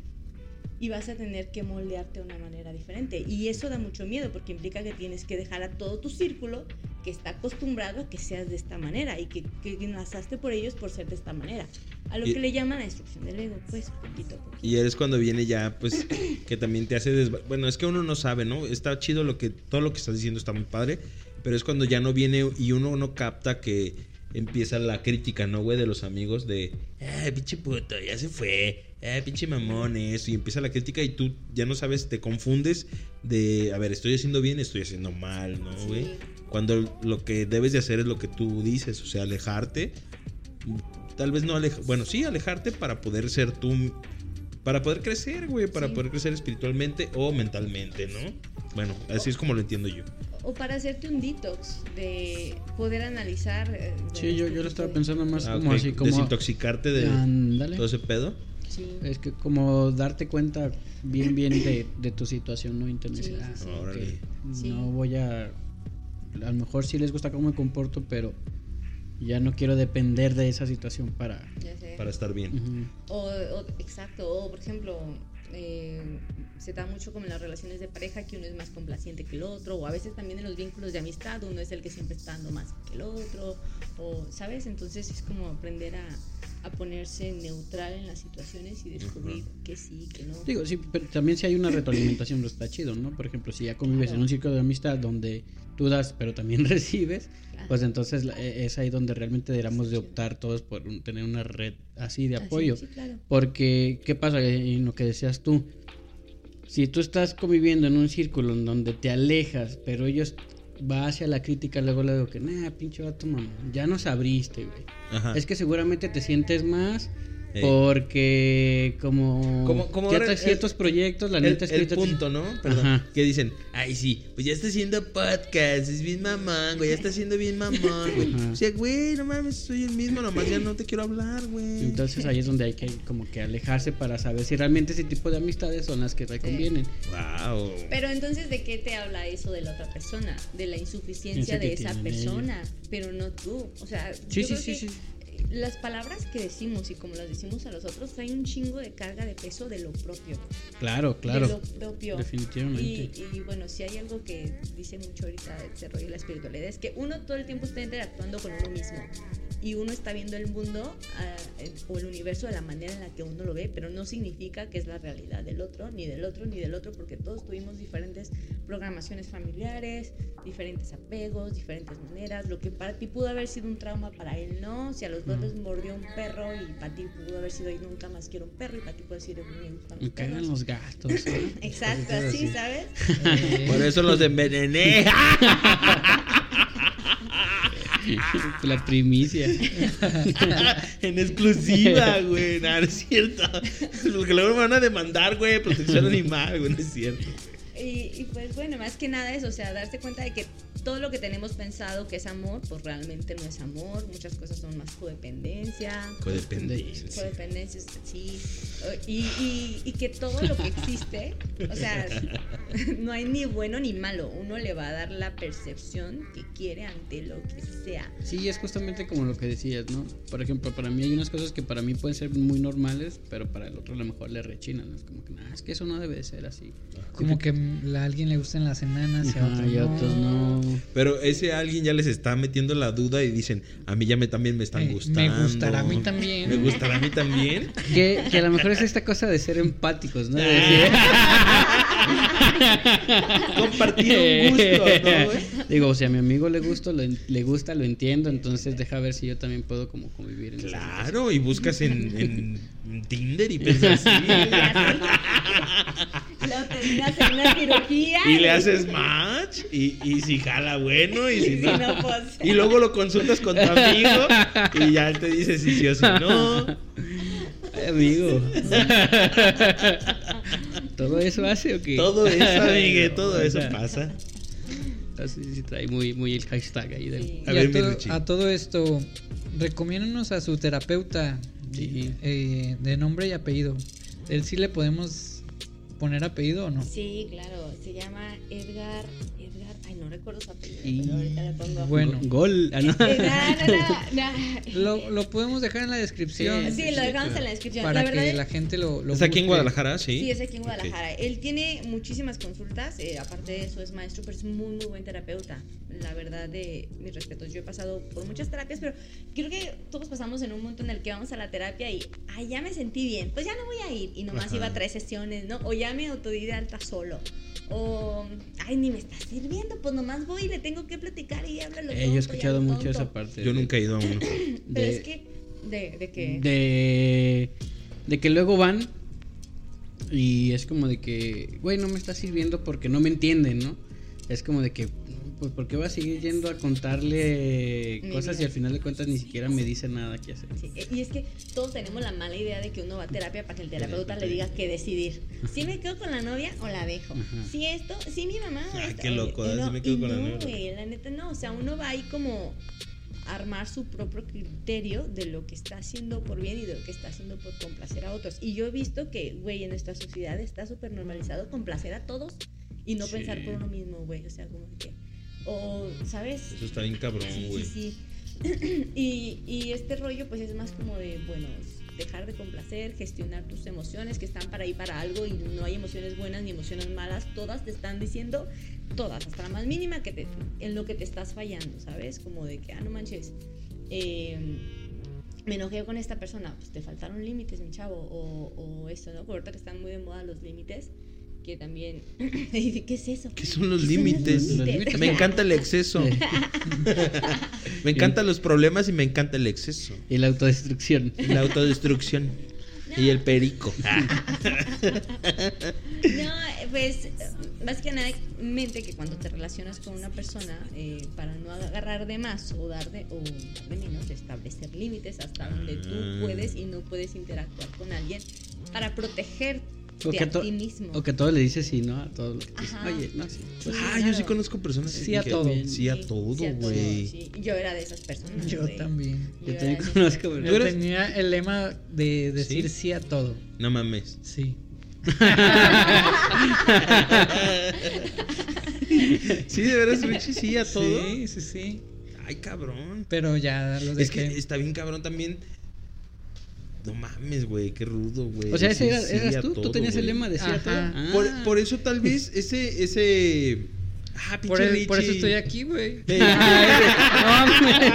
y vas a tener que moldearte de una manera diferente. Y eso da mucho miedo, porque implica que tienes que dejar a todo tu círculo que está acostumbrado a que seas de esta manera y que, que nazaste por ellos por ser de esta manera. A lo que le llaman la destrucción del ego, pues, poquito, poquito. Y es cuando viene ya, pues, [coughs] que también te hace... Bueno, es que uno no sabe, ¿no? Está chido lo que... Todo lo que estás diciendo está muy padre, pero es cuando ya no viene y uno no capta que empieza la crítica, ¿no, güey? De los amigos de, eh, pinche puto, ya se fue, eh, pinche mamón, eso. Y empieza la crítica y tú ya no sabes, te confundes de, a ver, estoy haciendo bien, estoy haciendo mal, ¿no, güey? Cuando lo que debes de hacer es lo que tú dices, o sea, alejarte. tal vez no alejar, bueno, sí alejarte para poder ser tú, para poder crecer, güey, para Sí. poder crecer espiritualmente o mentalmente, ¿no? Bueno, así es como lo entiendo yo. O para hacerte un detox de poder analizar. eh, de Sí, yo, yo lo estaba de- pensando más Ah, como así, como... Desintoxicarte de todo ese pedo. Sí. Es que como darte cuenta bien, bien de, de tu situación, ¿no? Sí, sí, ah, sí. ok, Órale. Sí. no voy a... A lo mejor sí les gusta cómo me comporto, pero ya no quiero depender de esa situación para... Para estar bien. O, o- exacto, o por ejemplo, eh, se da mucho como en las relaciones de pareja que uno es más complaciente que el otro, o a veces también en los vínculos de amistad uno es el que siempre está dando más que el otro, o, ¿sabes? Entonces es como aprender a, a ponerse neutral en las situaciones y descubrir que sí, que no. Digo, sí, pero también si hay una retroalimentación, lo está chido, ¿no? Por ejemplo, si ya convives Claro. en un círculo de amistad donde tú das, pero también [laughs] recibes, Claro. pues entonces la- e- es ahí donde realmente deberíamos de optar todos por un- tener una red así de Así, apoyo. sí, claro. Porque, ¿qué pasa? En lo que decías tú, si tú estás conviviendo en un círculo en donde te alejas, pero ellos va hacia la crítica, luego le digo que, nah, pinche vato, mamá, ya nos abriste, güey. Ajá. Es que seguramente te sientes más Porque como, Como- como ciertos, el- proyectos, la el, neta el escrita... punto, ¿no? Perdón. Ajá. Que dicen, ay, sí, pues ya está haciendo podcast, es bien mamón, güey, ya está haciendo bien mamón, güey. O sea, güey, no mames, soy el mismo, nomás ya no te quiero hablar, güey. Entonces ahí es donde hay que como que alejarse para saber si realmente ese tipo de amistades son las que te convienen. Wow. Pero entonces, ¿de qué te habla eso de la otra persona? De la insuficiencia que de esa persona, pero no tú. O sea, Sí, yo sí, creo sí, que sí. Las palabras que decimos y como las decimos a los otros traen un chingo de carga de peso de lo propio. Claro, De claro. lo propio. Definitivamente. Y, y bueno, si hay algo que dice mucho ahorita este rollo de la espiritualidad es que uno todo el tiempo está interactuando con uno mismo y uno está viendo el mundo eh, o el universo de la manera en la que uno lo ve, pero no significa que es la realidad del otro, ni del otro, ni del otro, porque todos tuvimos diferentes programaciones familiares, diferentes apegos, diferentes maneras. Lo que para ti pudo haber sido un trauma, para él no. Si a los dos Mm. les mordió un perro y para ti pudo haber sido "Ay, nunca más quiero un perro y para ti puede ser me gustan los cagan perros". los gastos. ¿eh? Exacto, así, así. ¿sabes? Eh, [laughs] Por eso los envenené. [laughs] La primicia. [laughs] en exclusiva, güey. No, no es cierto. Los que luego me van a demandar, güey, protección animal, güey, no es cierto. Y, y pues bueno, más que nada eso, o sea, darse cuenta de que todo lo que tenemos pensado que es amor, pues realmente no es amor, muchas cosas son más codependencia. Codependencia. Codependencia, sí. Y, y, y que todo lo que existe, o sea, [laughs] no hay ni bueno ni malo, uno le va a dar la percepción que quiere ante lo que sea. Sí, es justamente como lo que decías, ¿no? Por ejemplo, para mí hay unas cosas que para mí pueden ser muy normales, pero para el otro a lo mejor le rechinan. ¿no? Es como que, nah, es que eso no debe de ser así. como que a alguien le gustan las enanas y a otros y a no. otros no. Pero ese alguien ya les está metiendo la duda y dicen, a mí ya me también me están Eh, me gustando. gustará a mí también. Me gustará a mí también. [laughs] Que, que a lo mejor es esta cosa de ser empáticos, ¿no? De [laughs] Compartir un gusto, ¿no? [laughs] Digo, o sea, a mi amigo le gusta, lo, en- le gusta, lo entiendo, entonces deja ver si yo también puedo como convivir en Claro, y buscas en, en Tinder y piensas así. Lo terminas en una cirugía. Y le haces match y, y si jala bueno y si [laughs] Si no. no, pues. Y luego lo consultas con tu amigo y ya él te dice si sí o si no. Ay, amigo. ¿Todo eso hace o qué? Todo eso, [laughs] amigue, todo eso pasa. Así sí trae muy, muy el hashtag ahí del. Sí. A ver, todo, a todo esto, recomiéndanos a su terapeuta Sí. eh, de nombre y apellido. Él sí le podemos poner apellido o no. Sí, claro, se llama Edgar. Edgar, ay, no recuerdo su apellido, Y- pero ahorita le pongo. Bueno. Go- Gol. Ah, no. No. [laughs] Lo, lo podemos dejar en la descripción. Sí, lo dejamos en la descripción. Para la verdad que es- la gente lo, lo ¿Es aquí en. Guadalajara? Sí. Sí, es aquí en. Guadalajara. Él tiene muchísimas consultas, eh, aparte de eso es maestro, pero es muy, muy buen terapeuta. La verdad, de mis respetos. Yo he pasado por muchas terapias, pero creo que todos pasamos en un momento en el que vamos a la terapia y, ay, ya me sentí bien, pues ya no voy a ir. Y nomás Ajá. iba a tres sesiones, ¿no? O ya me autodidacta solo. O, ay, ni me está sirviendo, pues nomás voy y le tengo que platicar y háblalo. Eh, yo he escuchado mucho esa parte. Yo nunca he ido a uno. [clears throat] Pero de- es que, ¿de, de qué? de, de que luego van y es como de que, güey, no me está sirviendo porque no me entienden, ¿no? Es como de que, pues ¿por qué va a seguir yendo a contarle Mi cosas vida. y al final de cuentas ni siquiera me dice nada que hacer? Sí, Y es que todos tenemos la mala idea de que uno va a terapia para que el terapeuta le diga qué decidir. Si me quedo con la novia o la dejo. Ajá. Si esto, si mi mamá o Ah, esto. qué loco, ¿eh? no, Si me quedo con la no, novia. güey, la neta no. O sea, uno va ahí como armar su propio criterio de lo que está haciendo por bien y de lo que está haciendo por complacer a otros. Y yo he visto que, güey, en nuestra sociedad está súper normalizado complacer a todos y no Sí. pensar por uno mismo, güey. O sea, como que. O, ¿sabes? Eso está bien cabrón, Sí, güey. sí, sí. [clears throat] y, y este rollo pues es más como de, bueno, dejar de complacer, gestionar tus emociones que están para ahí para algo y no hay emociones buenas ni emociones malas, todas te están diciendo, todas, hasta la más mínima que te, en lo que te estás fallando, ¿sabes? Como de que, ah, no manches, eh, me enojé con esta persona, pues te faltaron límites, mi chavo, o, o esto, ¿no? Porque ahorita que están muy de moda los límites, que también, [laughs] ¿qué es eso? ¿Qué son los ¿Qué son límites? Los límites. Me encanta el exceso. [laughs] me encantan los problemas y me encanta el exceso. Y la autodestrucción. La autodestrucción. Y el perico. [laughs] No, pues básicamente que cuando te relacionas con una persona, eh, para no agarrar de más o dar de, o dar de menos, establecer límites hasta donde Ah. tú puedes y no puedes interactuar con alguien para protegerte O que, a ti mismo. o que todo le dice sí, ¿no? A todo lo que dice. Ajá. Oye, no, sí. pues, Ah, yo sí conozco personas Sí a que- todo. Sí a Sí, todo, sí a todo, güey. sí. Yo era de esas personas. Yo también. Yo también conozco, personas. Yo ¿Tú eres- tenía el lema de decir ¿Sí? sí, a todo. No mames. Sí. [laughs] [laughs] Sí, de veras, Richie, sí a todo. Sí, sí, sí. Ay, cabrón. Pero ya lo Es que está bien cabrón también. No mames, güey, qué rudo, güey. O sea, ese era- sí eras tú, tú todo, tenías el lema de sí a todo. Ajá. Ah. Por, por eso tal vez ese, ese. Ah, por, el- por eso estoy aquí, güey. [laughs] No,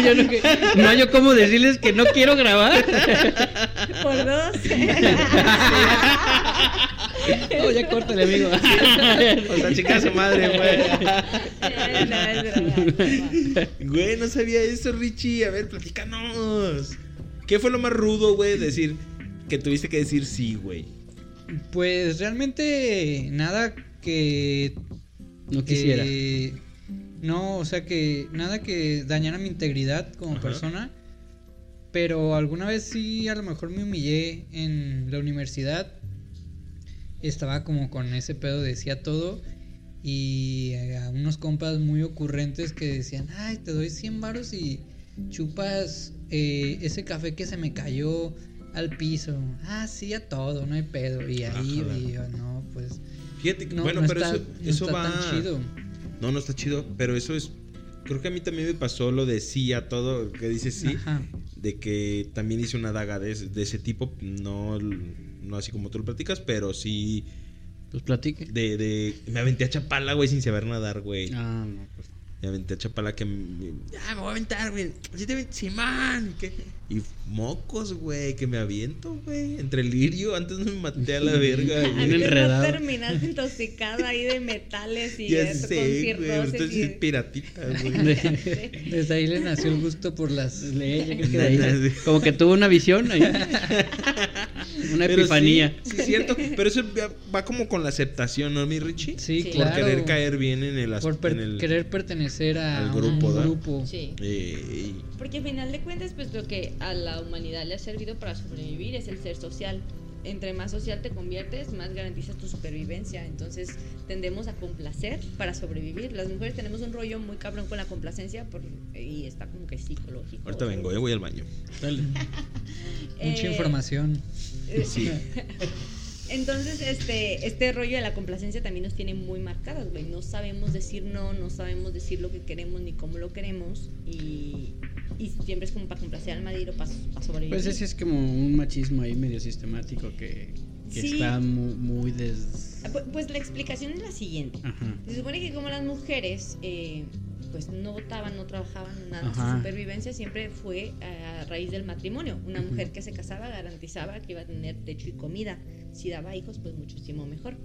yo no, que- no, yo como decirles que no quiero grabar. Por dos. [laughs] No, ya córtale, amigo. o sea, chica su madre, güey. [laughs] Güey, no sabía eso, Richie. A ver, platícanos. ¿Qué fue lo más rudo, güey? Decir que tuviste que decir sí, güey. Pues realmente nada que. No quisiera. no, o sea que nada que dañara mi integridad como Ajá. persona. Pero alguna vez sí, a lo mejor me humillé en la universidad. Estaba como con ese pedo, decía todo. Y a unos compas muy ocurrentes que decían, ay, te doy 100 varos y chupas eh, ese café que se me cayó al piso. Ah, sí, a todo, no hay pedo. Y ahí Ajá. y yo, no, pues... Fíjate, que- No, bueno, no pero está, eso, no eso está va. tan chido. No, no está chido, pero eso es. Creo que a mí también me pasó lo de sí a todo, que dices sí. Ajá. De que también hice una daga de, ese- de ese tipo, no, no así como tú lo platicas, pero sí Pues platique. de, de... Me aventé a Chapala, güey, sin saber nadar, güey. Ah, no, pues. Me aventé a Chapala que... Ya, me voy a aventar, güey. Sí, te Simán. ¿qué? Y mocos, güey, que me aviento, güey. Entre el lirio, antes no me maté a la verga, [laughs] Bien enredado. no terminaste intoxicada ahí de metales y Ya eso, sé, con güey. Estoy y- piratita, [laughs] güey. [laughs] Desde ahí le nació el gusto por las... Le- yo creo que ahí- como que tuvo una visión ahí. Una Pero epifanía. Sí, sí, es cierto. Pero eso va- como con la aceptación, ¿no, mi Richie? Sí, Sí. Por claro. querer caer bien en el... Por per- en el querer pertenecer a al grupo, un grupo. Sí. eh, Porque al final de cuentas, pues lo que a la humanidad le ha servido para sobrevivir es el ser social. Entre más social te conviertes, más garantizas tu supervivencia. Entonces tendemos a complacer para sobrevivir. Las mujeres tenemos un rollo muy cabrón con la complacencia por- y está como que psicológico. ahorita vengo, eh, voy al baño. Dale. [laughs] Mucha eh, información. eh, Sí. [laughs] Entonces, este, este rollo de la complacencia también nos tiene muy marcadas, güey. No sabemos decir no, no sabemos decir lo que queremos ni cómo lo queremos. Y, y siempre es como para complacer al marido, para, para sobrevivir. Pues ese es como un machismo ahí medio sistemático que, que Sí. está muy, muy des... Ah, pu- Pues la explicación es la siguiente. Ajá. Se supone que como las mujeres eh, pues no votaban, no trabajaban, nada, Ajá. su supervivencia siempre fue a raíz del matrimonio. Una mujer que se casaba garantizaba que iba a tener techo y comida. Si daba hijos, pues muchísimo mejor.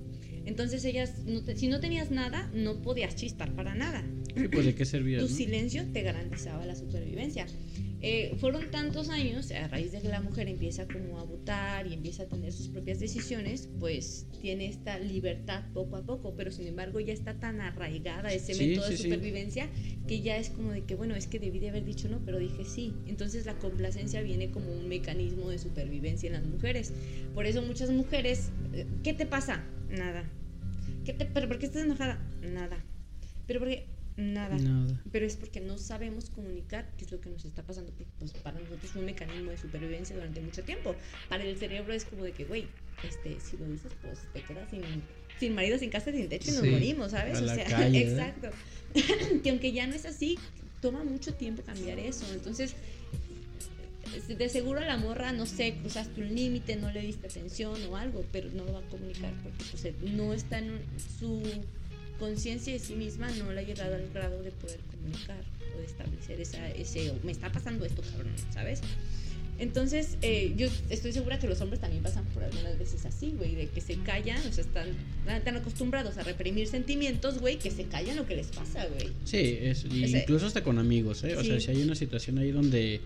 Entonces ellas, no te- si no tenías nada, no podías chispar para nada. Sí, pues de qué [clears throat] servía. tu ¿no? silencio te garantizaba la supervivencia. Eh, fueron tantos años, a raíz de que la mujer empieza como a votar y empieza a tener sus propias decisiones, pues tiene esta libertad poco a poco, pero sin embargo ya está tan arraigada ese Sí, método sí, de sí. supervivencia que ya es como de que, bueno, es que debí de haber dicho no, pero dije sí. Entonces la complacencia viene como un mecanismo de supervivencia en las mujeres. Por eso muchas mujeres, eh, ¿qué te pasa? Nada. ¿Qué te, ¿Pero por qué estás enojada? Nada. ¿Pero por qué? Nada. Nada. Pero es porque no sabemos comunicar qué es lo que nos está pasando. Porque pues, para nosotros fue un mecanismo de supervivencia durante mucho tiempo. Para el cerebro es como de que, güey, este, si lo dices, pues te quedas sin, sin marido, sin casa, sin techo y nos Sí. morimos, ¿sabes? A o sea, calle, [laughs] ¿eh? exacto. [clears throat] que aunque ya no es así, toma mucho tiempo cambiar eso. Entonces, eh, de seguro a la morra, no sé, cruzaste un límite, no le diste atención o algo, pero no lo va a comunicar porque pues, no está en un- su conciencia de sí misma, no le ha llegado al grado de poder comunicar o de establecer esa, ese, me está pasando esto, cabrón, ¿sabes? Entonces, eh, yo estoy segura que los hombres también pasan por algunas veces así, güey, de que se callan, o sea, están tan acostumbrados a reprimir sentimientos, güey, que se callan lo que les pasa, güey. Sí, es, y Ese- incluso hasta con amigos, ¿eh? O sea, si hay una situación ahí donde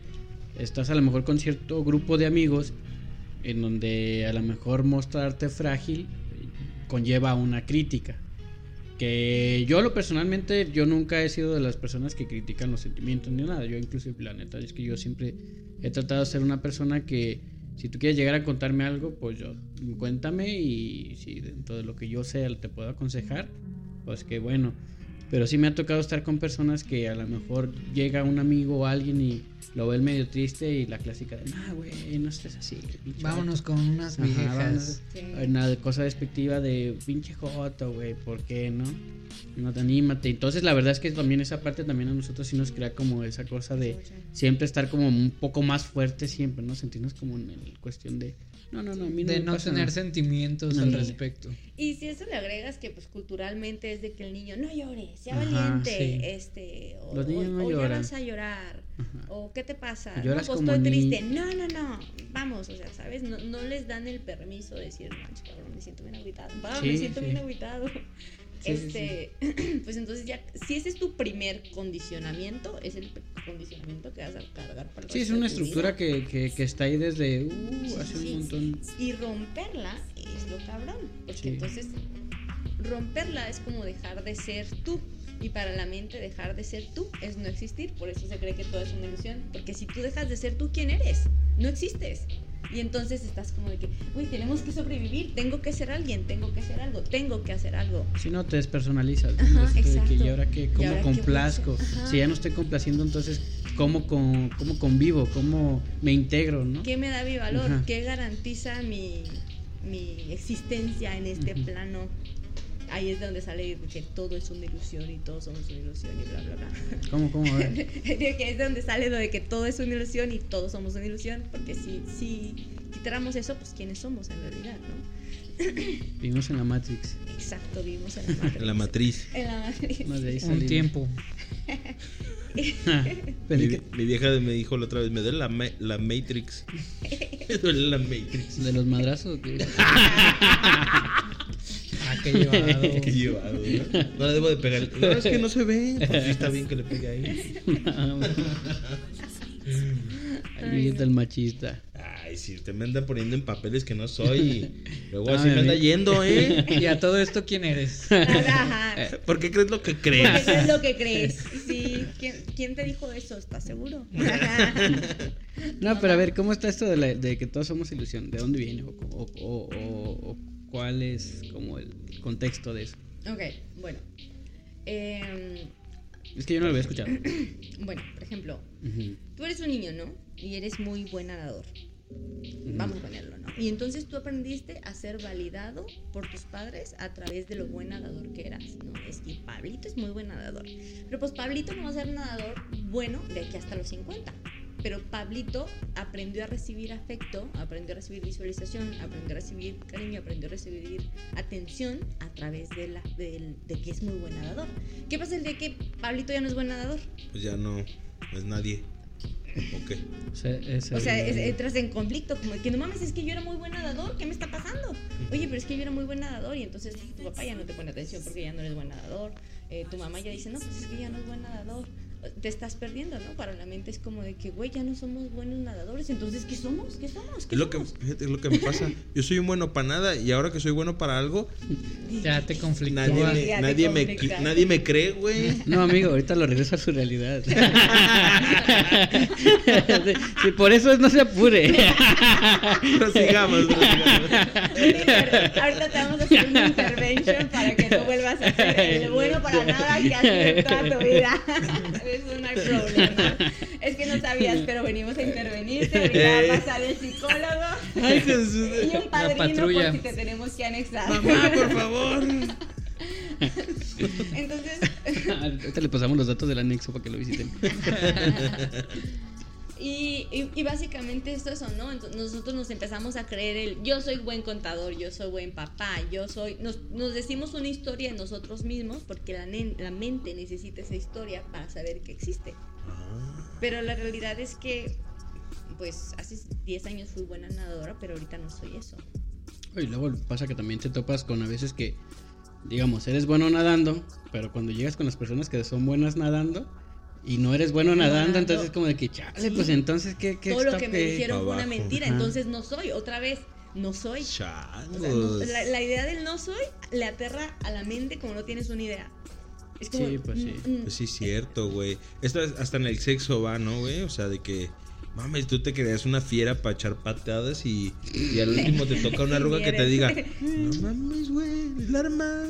estás a lo mejor con cierto grupo de amigos, en donde a lo mejor mostrarte frágil conlleva una crítica. Que yo lo personalmente, yo nunca he sido de las personas que critican los sentimientos ni nada. Yo inclusive, la neta, es que yo siempre he tratado de ser una persona que si tú quieres llegar a contarme algo, pues yo cuéntame y si dentro de lo que yo sé te puedo aconsejar, pues que bueno. Pero sí me ha tocado estar con personas que a lo mejor llega un amigo o alguien y lo ve medio triste y la clásica de, nah, güey, no estés así. Vámonos con unas Ajá, viejas. Sí. una cosa despectiva de pinche joto, güey, ¿por qué no? No te anímate. Entonces, la verdad es que también esa parte también a nosotros sí nos crea como esa cosa de siempre estar como un poco más fuerte siempre, ¿no? Sentirnos como en el cuestión de no, no, no, a mí no de me no pasa tener nada". sentimientos al respecto. Y si eso le agregas que pues culturalmente es de que el niño no llore, sea Ajá, valiente, sí. este, o, Los niños o- no o ya vas a llorar, Ajá. o qué te pasa, no, pues estoy ni- triste, no, no, no, vamos, o sea, ¿sabes? No, no les dan el permiso de decir, manches, cabrón, me siento bien agüitado, va, me siento sí. bien agüitado. Sí, sí, este, [clears throat] pues entonces ya, si ese es tu primer condicionamiento, es el condicionamiento que vas a cargar para el Sí, es una tu estructura que, que, que está ahí desde uh, hace un montón. Y romperla es lo cabrón. Porque entonces romperla es como dejar de ser tú. Y para la mente dejar de ser tú es no existir. Por eso se cree que todo es una ilusión. Porque si tú dejas de ser tú, ¿quién eres? No existes. Y entonces estás como de que, uy, tenemos que sobrevivir, tengo que ser alguien, tengo que ser algo, tengo que hacer algo. Si no, te despersonalizas. ¿no? Ajá, de que. ¿Y ahora qué? ¿Y ¿Cómo ahora complazco? hacer? Si ya no estoy complaciendo, entonces, ¿cómo, con, cómo convivo? ¿Cómo me integro? ¿no? ¿Qué me da mi valor? Ajá. ¿Qué garantiza mi, mi existencia en este plano? Ahí es donde sale que todo es una ilusión y todos somos una ilusión y bla, bla, bla. ¿Cómo, cómo? A ver. De [laughs] que es donde sale lo de que todo es una ilusión y todos somos una ilusión, porque si, si quitáramos eso, pues quiénes somos en realidad, ¿no? [clears throat] Vivimos en la Matrix. Exacto, vivimos en la [laughs] matriz. En la matriz. En la matriz. Más de ahí Un tiempo. [laughs] Pensé Mi, vieja me dijo la otra vez, me duele la, ma- la Matrix. me duele la Matrix. ¿De los madrazos? ¿qué? Ah, qué llevado. [laughs] Qué llevado, ¿no? No le debo de pegar. No, es que no se ve. Pues sí está bien que le pegue ahí. [laughs] Ahí está el machista. Ay, sí, usted me anda poniendo en papeles que no soy. y [laughs] Luego así Ay, me anda yendo, ¿eh? Y a todo esto, ¿quién eres? Ajá. ¿Por qué crees lo que crees? eso es lo que crees. Sí, ¿quién, quién te dijo eso? ¿Estás seguro? No, pero a ver, ¿cómo está esto de, la- de que todos somos ilusión? ¿De dónde viene? ¿O, o- o- o- o cuál es como el contexto de eso? ok, bueno. Em, Es que yo no lo había escuchado. [clears throat] bueno, por ejemplo, Ujú, tú eres un niño, ¿no? Y eres muy buen nadador. Vamos a ponerlo, ¿no? Y entonces tú aprendiste a ser validado por tus padres a través de lo buen nadador que eras, ¿no? Es que Pablito es muy buen nadador. Pero pues Pablito no va a ser nadador bueno de aquí hasta los 50. Pero Pablito aprendió a recibir afecto, aprendió a recibir visualización, aprendió a recibir cariño, aprendió a recibir atención a través de, la, del- de que es muy buen nadador. ¿Qué pasa el día que Pablito ya no es buen nadador? Pues ya no, no es nadie. ¿O qué? O sea, es O sea, es- entras en conflicto, como de que no mames, es que yo era muy buen nadador, ¿qué me está pasando? Oye, pero es que yo era muy buen nadador y entonces tu papá ya no te pone atención porque ya no eres buen nadador. eh, tu mamá ya dice, no, pues es que ya no es buen nadador. Te estás perdiendo, ¿no? Para la mente es como de que, güey, ya no somos buenos nadadores. Entonces, ¿qué somos? ¿Qué somos? ¿Qué Es lo que, somos? fíjate, es lo que me pasa. [laughs] Yo soy un bueno para nada y ahora que soy bueno para algo, Ya te conflictúa. nadie me, Ya te nadie me, conflicta. nadie me cree, güey. [laughs] No, amigo, ahorita lo regresa a su realidad. [laughs] Sí, por eso no se apure. Prosigamos, prosigamos. Ahorita te vamos a hacer una intervention para que tú vuelvas a ser el bueno para nada que has sido toda tu vida. Eso no hay problema. Es que no sabías, pero venimos a intervenirte. Ahorita va a pasar el psicólogo Ay, Jesús. y un padrino patrulla. por si te tenemos que anexar. Mamá, por favor. Entonces, [laughs] Ahorita le pasamos los datos del anexo para que lo visiten. [laughs] Y, y, y básicamente esto es eso, ¿no? Entonces nosotros nos empezamos a creer el yo soy buen contador, yo soy buen papá, yo soy... Nos, nos decimos una historia de nosotros mismos porque la, la mente necesita esa historia para saber que existe. Pero la realidad es que, pues, hace 10 años fui buena nadadora, pero ahorita no soy eso. Y luego pasa que también te topas con a veces que, digamos, eres bueno nadando, pero cuando llegas con las personas que son buenas nadando y no eres bueno nadando, Nadando. entonces como de que, chale, Sí. pues entonces, ¿qué, qué Todo lo está que me dijeron fue una mentira, Ajá. entonces no soy, otra vez, no soy. O sea, no- Changos. la, la idea del no soy le aterra a la mente como no tienes una idea. Es como, Sí, pues sí. Pues sí, es cierto, güey. Esto es- hasta en el sexo va, ¿no, güey? O sea, de que, mames, tú te creas una fiera para echar pateadas y, y al último te toca una arruga que te diga, no mames, güey, la arma.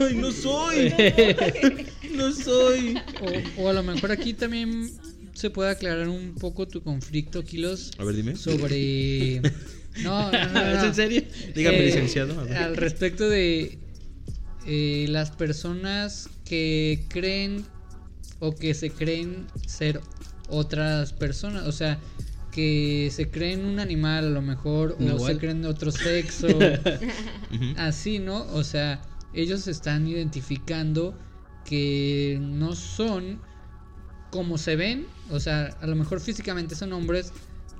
Ay, no soy. [laughs] No soy. O, o a lo mejor aquí también se puede aclarar un poco tu conflicto, Kilos, A ver, dime. sobre... [laughs] No, no, no, no, ¿Es en serio? Dígame, Eh, licenciado. a ver. Al respecto de eh, las personas que creen o que se creen ser otras personas, o sea, que se creen un animal a lo mejor o se creen de otro [laughs] sexo, así, ¿no? O sea, ellos están identificando que no son como se ven, o sea, a lo mejor físicamente son hombres,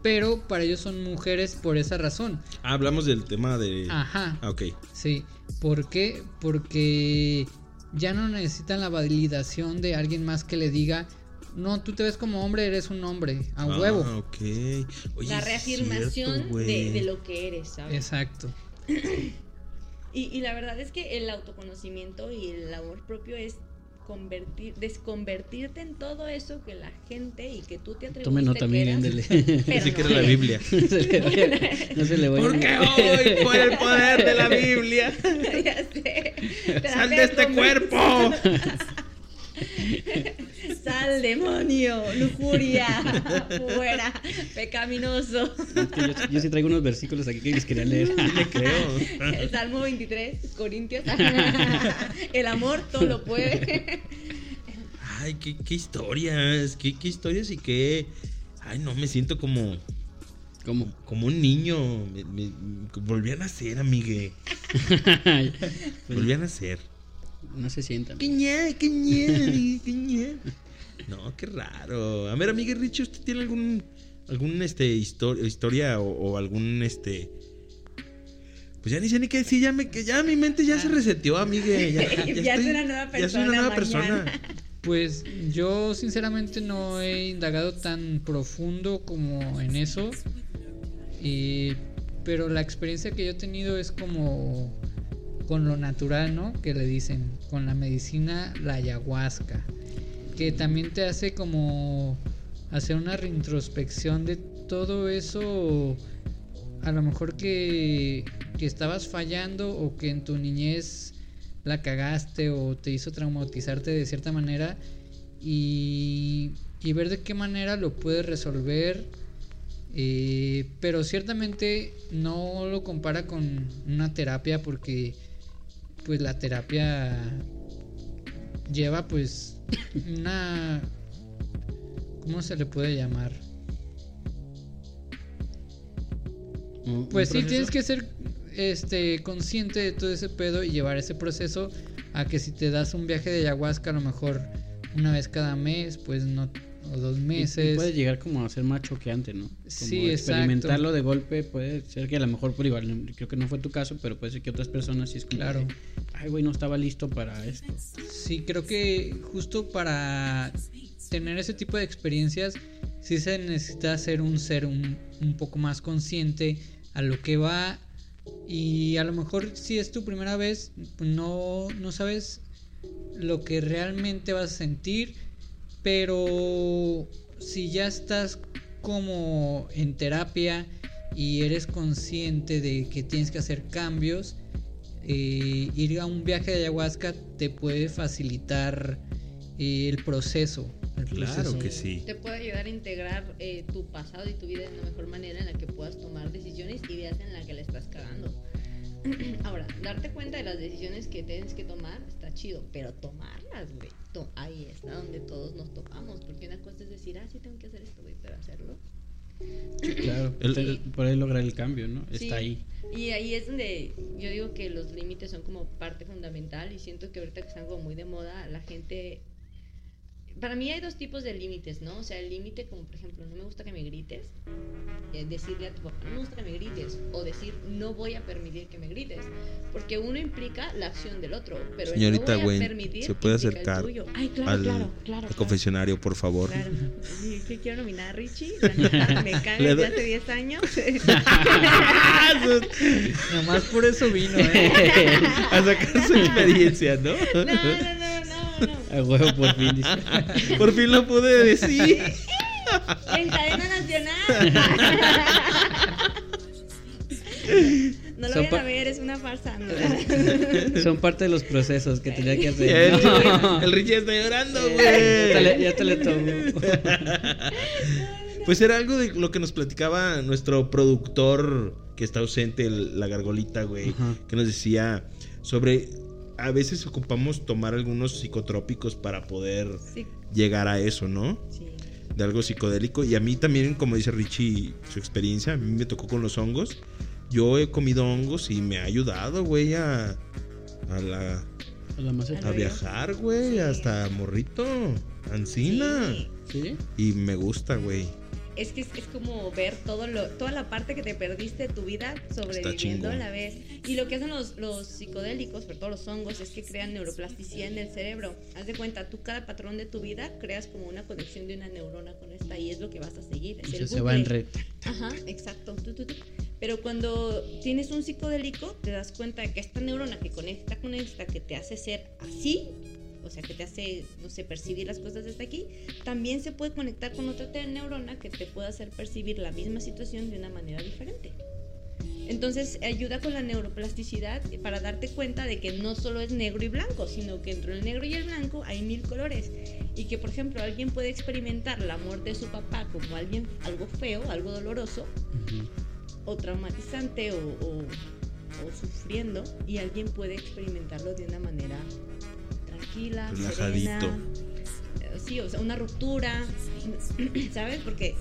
pero para ellos son mujeres por esa razón. Ah, hablamos del tema de... Ajá. Ah, ok. Sí, ¿por qué? Porque ya no necesitan la validación de alguien más que le diga, no, tú te ves como hombre, eres un hombre, a Ah, huevo. ok. Oye, la reafirmación cierto, de, de lo que eres, ¿sabes? Exacto. Y, y la verdad es que el autoconocimiento y el amor propio es convertir, desconvertirte en todo eso que la gente y que tú te atreviste Tome nota, miren, dele. que no era la. Biblia. [laughs] No se le vaya- [laughs] no se le vaya. Porque hoy, por el poder de la Biblia, [laughs] ya sé. Sal de este cuerpo. [laughs] Sal, demonio, lujuria, fuera, pecaminoso. Es que yo, yo sí traigo unos versículos aquí que les quería leer. [laughs] Le creo. El Salmo 23, Corintios. [laughs] El amor todo lo puede. Ay, qué, qué historias, qué, qué historias y qué... Ay, no, me siento como, ¿Cómo? como un niño. Me, me- volví a nacer, amigue. Volví a nacer. No se sientan. Qué ñe, qué ñe, [laughs] qué ñe. No, qué raro. A ver, amigue Richie, ¿usted tiene algún, algún este, histo- historia o, o algún, este... Pues ya ni sé ni qué decir, ya, me, que ya mi mente ya se reseteó, amigue. Ya, Ya [laughs] es una nueva Ya soy una persona nueva mañana. persona. Pues yo sinceramente no he indagado tan profundo como en eso. Y- pero la experiencia que yo he tenido es como con lo natural, ¿no? Que le dicen, con la medicina, la ayahuasca. Que también te hace como hacer una reintrospección de todo eso. A lo mejor que, que estabas fallando o que en tu niñez la cagaste o te hizo traumatizarte de cierta manera y, y ver de qué manera lo puedes resolver. eh, pero ciertamente no lo compara con una terapia porque pues la terapia lleva pues una... ¿Cómo se le puede llamar? ¿Un- un Pues sí, proceso? tienes que ser este consciente de todo ese pedo y llevar ese proceso a que si te das un viaje de ayahuasca a lo mejor una vez cada mes, pues no o dos Y- y meses. puede llegar como a ser más choqueante, ¿no? Como Sí, experimentarlo de golpe puede ser que a lo mejor, por igual, no- creo que no fue tu caso, pero puede ser que otras personas sí es como Claro. de, ay, güey, no estaba listo para esto. Sí, creo que justo para tener ese tipo de experiencias, sí se necesita ser un ser un, un poco más consciente a lo que va. Y a lo mejor si es tu primera vez, no, no sabes lo que realmente vas a sentir, pero si ya estás como en terapia y eres consciente de que tienes que hacer cambios, eh, ir a un viaje de ayahuasca te puede facilitar eh, el proceso. el Claro proceso. que sí. Te puede ayudar a integrar eh, tu pasado y tu vida de la mejor manera en la que puedas tomar decisiones y veas en la que la estás cagando. [clears throat] Ahora, darte cuenta de las decisiones que tienes que tomar está chido, pero tomarlas, güey. Ahí está donde todos nos topamos. Porque una cosa es decir, ah, sí tengo que hacer esto, güey, pero hacerlo. Claro, El- te- poder lograr el cambio, ¿no? Sí. Está ahí. Y ahí es donde yo digo que los límites son como parte fundamental y siento que ahorita que están como muy de moda, la gente... Para mí hay dos tipos de límites, ¿no? O sea, el límite como, por ejemplo, no me gusta que me grites, eh, decirle a tu papá, no me gusta que me grites, o decir, no voy a permitir que me grites, porque uno implica la acción del otro, pero el Señorita no voy a permitir ¿se puede implica el acercar tuyo. Ay, claro, al, claro, al claro, claro. confesionario, por favor. Claro. Sí, que quiero nominar a Richie. La [laughs] neta, me caga Le desde hace 10 años. [laughs] Nomás por eso vino, ¿eh? A sacar su experiencia, no, no, no, no. A huevo, por fin. dice. Por fin lo pude decir. En cadena nacional. No lo Son vayan a ver, es una farsa. ¿no? Son parte de los procesos que tenía que El, hacer. No. el Richie está llorando, güey. ya te le tomo. Pues era algo de lo que nos platicaba nuestro productor que está ausente, el- la gargolita, güey. Ajá. Que nos decía sobre. A veces ocupamos tomar algunos psicotrópicos para poder Sí, llegar a eso, ¿no? sí. de algo psicodélico. Y a mí también, como dice Richie, su experiencia, a mí me tocó con los hongos. Yo he comido hongos y me ha ayudado, güey, a, a, la, A la a viajar, güey, Sí. hasta morrito, ancina. Sí. ¿Sí? Y me gusta, güey. Es que es, es como ver todo lo, toda la parte que te perdiste de tu vida sobreviviendo a la vez. Y lo que hacen los, los psicodélicos, sobre todo los hongos, es que crean neuroplasticidad en el cerebro. Haz de cuenta, tú cada patrón de tu vida creas como una conexión de una neurona con esta y es lo que vas a seguir. Es O sea, el se va en red. Ajá, exacto. Pero cuando tienes un psicodélico, te das cuenta de que esta neurona que conecta con esta, que te hace ser así, o sea, que te hace, no sé, percibir las cosas desde aquí, también se puede conectar con otra neurona que te puede hacer percibir la misma situación de una manera diferente. Entonces ayuda con la neuroplasticidad para darte cuenta de que no solo es negro y blanco, sino que entre el negro y el blanco hay mil colores. Y que, por ejemplo, alguien puede experimentar la muerte de su papá como alguien, algo feo, algo doloroso, Ujú. o traumatizante o, o- o sufriendo, y alguien puede experimentarlo de una manera tranquila, Relajadito. serena. Eh, Sí, o sea, una ruptura, [clears throat] ¿sabes? Porque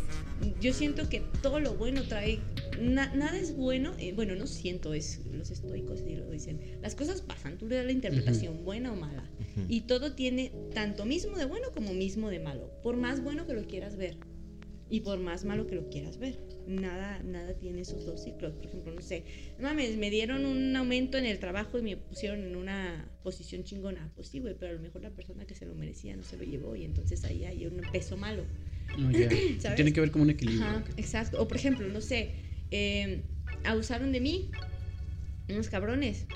yo siento que todo lo bueno trae. na- nada es bueno, eh, bueno, no siento, es los estoicos y lo dicen. Las cosas pasan, tú le das la interpretación, buena o mala. Ujú. Y todo tiene tanto mismo de bueno como mismo de malo. Por más bueno que lo quieras ver. Y por más malo que lo quieras ver. Nada, nada tiene esos dos ciclos. Por ejemplo, no sé. Mames, me dieron un aumento en el trabajo y me pusieron en una posición chingona. Pues sí, güey, pero a lo mejor la persona que se lo merecía no se lo llevó. Y entonces ahí hay un peso malo. No, ya. [coughs] ¿Sabes? Tiene que ver como un equilibrio. Ajá, exacto. O por ejemplo, no sé, eh, abusaron de mí, unos cabrones,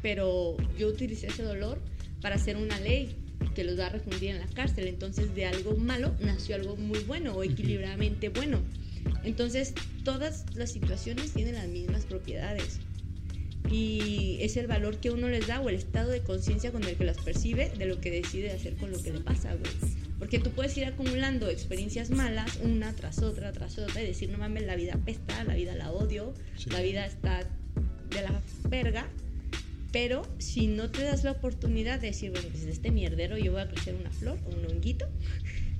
pero yo utilicé ese dolor para hacer una ley que los va a refundir en la cárcel. Entonces, de algo malo nació algo muy bueno o equilibradamente bueno. Entonces, todas las situaciones tienen las mismas propiedades. Y es el valor que uno les da o el estado de conciencia con el que las percibe de lo que decide hacer con lo que le pasa, güey. Porque tú puedes ir acumulando experiencias malas una tras otra, tras otra y decir, no mames, la vida apesta, la vida la odio, Sí. la vida está de la verga. Pero si no te das la oportunidad de decir, bueno, pues de este mierdero yo voy a crecer una flor o un honguito,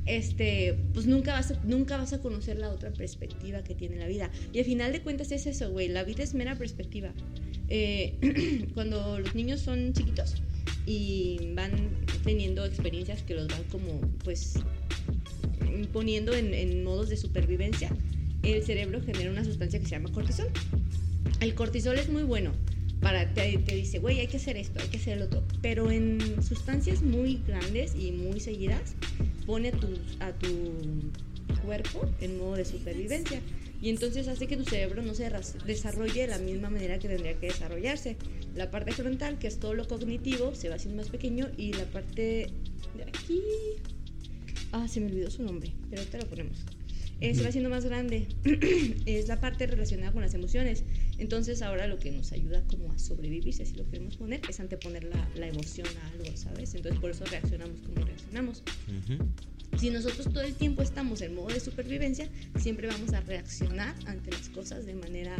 este, pues nunca vas, a, nunca vas a conocer la otra perspectiva que tiene la vida. Y al final de cuentas es eso, güey, la vida es mera perspectiva. Eh, [clears throat] cuando los niños son chiquitos y van teniendo experiencias que los van como, pues, poniendo en, en modos de supervivencia, el cerebro genera una sustancia que se llama cortisol. El cortisol es muy bueno para te, te dice, güey, hay que hacer esto, hay que hacer el otro. Pero en sustancias muy grandes y muy seguidas, pone a tu, a tu cuerpo en modo de supervivencia. Y entonces hace que tu cerebro no se desarrolle de la misma manera que tendría que desarrollarse. La parte frontal, que es todo lo cognitivo, se va haciendo más pequeño y la parte de aquí... Ah, se me olvidó su nombre, pero ahorita lo ponemos. Eh, se va haciendo más grande. [clears throat] es la parte relacionada con las emociones. Entonces ahora lo que nos ayuda como a sobrevivir, si así lo queremos poner, es anteponer la, la emoción a algo, ¿sabes? Entonces por eso reaccionamos como reaccionamos. Ujú. Si nosotros todo el tiempo estamos en modo de supervivencia, siempre vamos a reaccionar ante las cosas de manera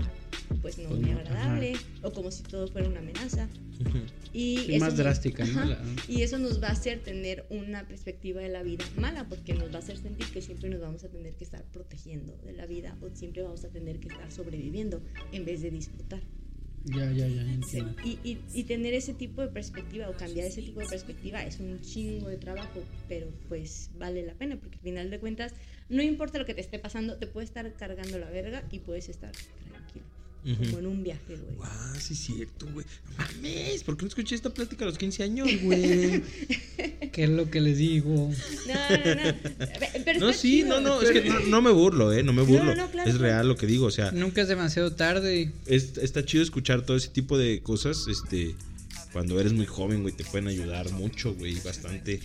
pues no muy no, agradable o como si todo fuera una amenaza. Y Sí, eso más nos- drástica, ¿no? Ajá. La- Y eso nos va a hacer tener una perspectiva de la vida mala, porque nos va a hacer sentir que siempre nos vamos a tener que estar protegiendo de la vida o siempre vamos a tener que estar sobreviviendo en vez de disfrutar. Ya, ya, ya, entiendo. Y, y, y tener ese tipo de perspectiva o cambiar ese tipo de perspectiva es un chingo de trabajo, pero pues vale la pena, porque al final de cuentas, no importa lo que te esté pasando, te puede estar cargando la verga y puedes estar como en un viaje, güey. Ah, sí es cierto, güey. No mames, ¿por qué no escuché esta plática a los 15 años, güey? [laughs] ¿Qué es lo que les digo? No, no, no. Pero No, sí, chido. no, no, es que no, no me burlo, ¿eh? No me burlo. no, claro, es real lo que digo, o sea, Nunca es demasiado tarde. es- está chido escuchar todo ese tipo de cosas, este... Cuando eres muy joven, güey, te pueden ayudar mucho, güey, bastante.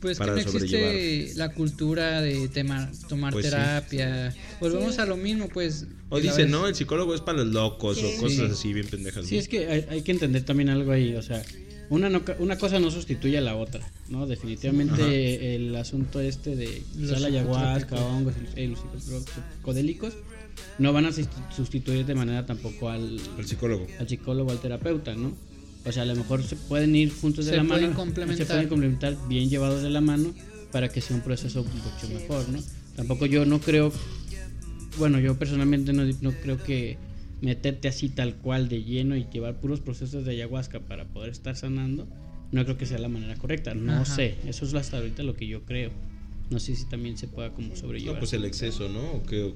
Pues Para que no existe la cultura de tema- tomar Pues sí. terapia. Volvemos Sí. a lo mismo, pues. O dicen, vez- no, el psicólogo es para los locos Sí. o cosas Sí. así bien pendejas. Sí, ¿no? es que hay, hay que entender también algo ahí, o sea, una, no ca- una cosa no sustituye a la otra, ¿no? Definitivamente Ajá. el asunto este de usar la ayahuasca, hongos, eh, los psicodélicos, no van a sustitu- sustituir de manera tampoco al, El psicólogo. al psicólogo, al terapeuta, ¿no? O sea, a lo mejor se pueden ir juntos de Se la pueden mano, complementar. se pueden complementar bien llevados de la mano para que sea un proceso mucho mejor, ¿no? Tampoco yo no creo, bueno, yo personalmente no, no creo que meterte así tal cual de lleno y llevar puros procesos de ayahuasca para poder estar sanando, no creo que sea la manera correcta, no Ajá. sé, eso es hasta ahorita lo que yo creo. No sé si también se pueda como sobrellevar. No, pues el exceso, ¿no? ¿O qué? O-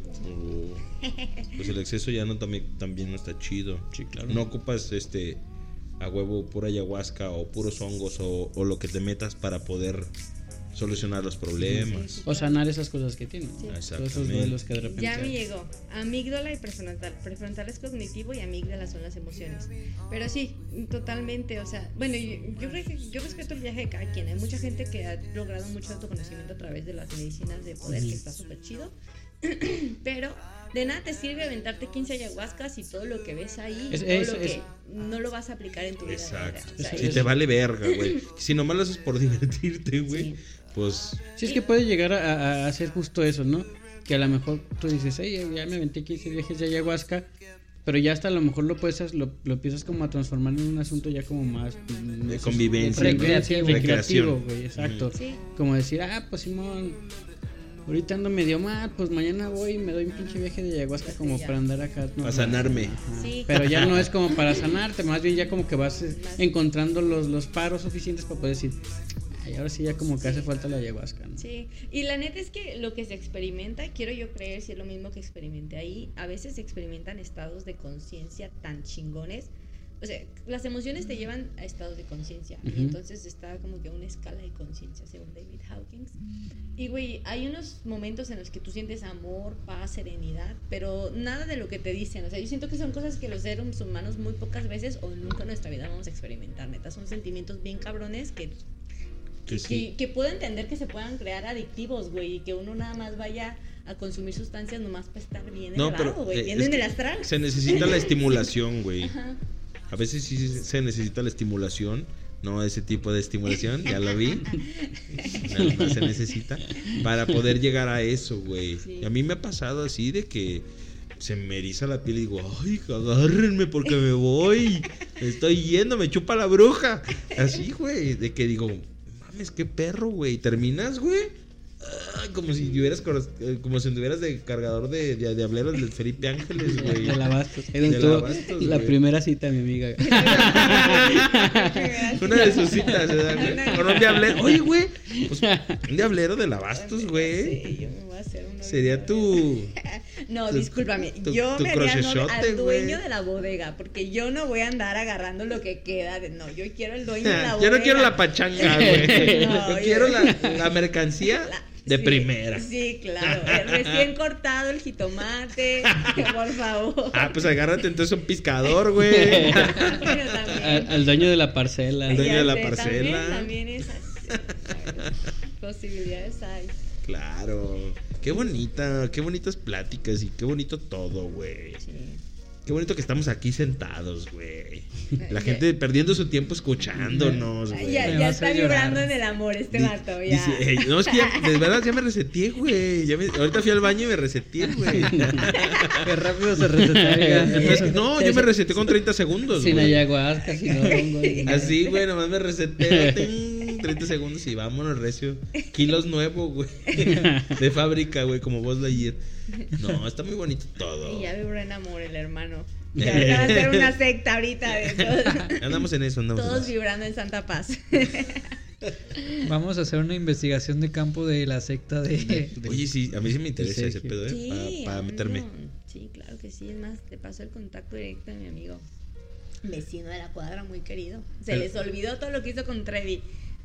pues el exceso ya no también, también no está chido. Sí, claro. No ocupas este a huevo pura ayahuasca o puros hongos o, o lo que te metas para poder solucionar los problemas. O sanar esas cosas que tienen. Sí. Todos esos duelos que de repente... Ya me llegó. Amígdala y prefrontal. Prefrontal es cognitivo y amígdala son las emociones. Pero sí, totalmente. O sea, bueno, yo, yo creo que yo respeto el viaje de cada quien. Hay mucha gente que ha logrado mucho autoconocimiento a través de las medicinas de poder, que está súper chido. [clears throat] Pero de nada te sirve aventarte 15 ayahuascas y todo lo que ves ahí, Es- todo es- lo es- que no lo vas a aplicar en tu vida. Exacto. diaria. O sea, Si y- te vale verga, güey. [laughs] Si nomás lo haces por [laughs] divertirte, güey, Sí. pues Sí, es que puede llegar a, hacer justo eso, ¿no? Que a lo mejor tú dices, hey, ya me aventé 15 viajes de ayahuasca, pero ya hasta a lo mejor lo puedes, lo, lo empiezas como a transformar en un asunto ya como más... mm, De convivencia, Recreativo, güey, exacto. Sí. Como decir, ah, pues Simón, ahorita ando medio mal, pues mañana voy y me doy un pinche viaje de ayahuasca como para andar acá. ¿no? Para sanarme. Sí. Pero ya no es como para sanarte, más bien ya como que vas eh, encontrando los, los paros suficientes para poder decir, ay, ahora sí ya como que hace falta la ayahuasca, ¿no? Sí, y la neta es que lo que se experimenta, quiero yo creer si es lo mismo que experimenté ahí, a veces se experimentan estados de conciencia tan chingones. O sea, las emociones te llevan a estados de conciencia. Ujú. Y entonces está como que una escala de conciencia, según David Hawkins. Y güey, hay unos momentos en los que tú sientes amor, paz, serenidad, pero nada de lo que te dicen. O sea, yo siento que son cosas que los seres humanos muy pocas veces o nunca en nuestra vida vamos a experimentar. Neta, son sentimientos bien cabrones que que que, sí. que puedo entender que se puedan crear adictivos, güey, y que uno nada más vaya a consumir sustancias nomás para estar bien No, elevado, pero güey, eh, bien en que el astral. se necesita la [laughs] estimulación, güey. Ajá. A veces sí se necesita la estimulación, no ese tipo de estimulación, ya lo vi. [laughs] Se necesita para poder llegar a eso, güey. Sí. Y a mí me ha pasado así de que se me eriza la piel y digo, ay, agárrenme porque me voy. Me estoy yendo, me chupa la bruja. Así, güey, de que digo, mames, qué perro, güey. Terminas, güey. Ay, como si tuvieras eh, como si tuvieras de cargador de, de, de hableros Felipe Ángeles, [laughs] güey. De la Bastos. Ahí donde De estuvo la Bastos, la güey. primera cita, mi amiga. [laughs] Una de sus citas, ¿verdad, güey? Con un diablero. Oye, güey. Pues, un diablero de lavastos, güey. Sí, yo me voy a hacer uno. Sería tu. [laughs] No, tu- discúlpame. tu- yo tu me haría crochechote, al dueño güey. de la bodega, porque yo no voy a andar agarrando lo que queda. De, no, yo quiero el dueño de la bodega. Yo no quiero la pachanga, güey. No, yo yo- quiero la, la mercancía La- de sí, primera. Sí, claro. El recién cortado el jitomate, [laughs] por favor. Ah, pues agárrate entonces un pescador, [laughs] güey. Pero Al, también. al dueño de la parcela. Al dueño de la parcela. También, también esas [laughs] posibilidades hay. Claro. Qué bonita, qué bonitas pláticas y qué bonito todo, güey. Sí. Qué bonito que estamos aquí sentados, güey. [laughs] La gente perdiendo su tiempo escuchándonos, güey. Ya, ya está vibrando en el amor este vato, ya. dice, "Ey, no, es que ya, [laughs] de verdad ya me reseteé, güey. Ahorita fui al baño y me reseteé, güey. [laughs] Qué rápido se. Entonces, no, yo me reseté con 30 segundos, Sin güey. ayahuasca, sin hongos. Así, güey, nomás me reseté. Ting, 30 segundos y vámonos, recio. Kilos nuevo, güey. De fábrica, güey, como vos de ayer. No, está muy bonito todo. Y ya vibró en amor el hermano. Ya va a ser una secta ahorita de todos, Andamos en eso, andamos en todos eso. vibrando en Santa Paz. Vamos a hacer una investigación de campo de la secta de. Oye, sí, a mí sí me interesa ese pedo, ¿eh? Sí, Para meterme. Sí, claro que sí. Es más, te paso el contacto directo de mi amigo. Vecino de la cuadra, muy querido. Se El- les olvidó todo lo que hizo con Trevi.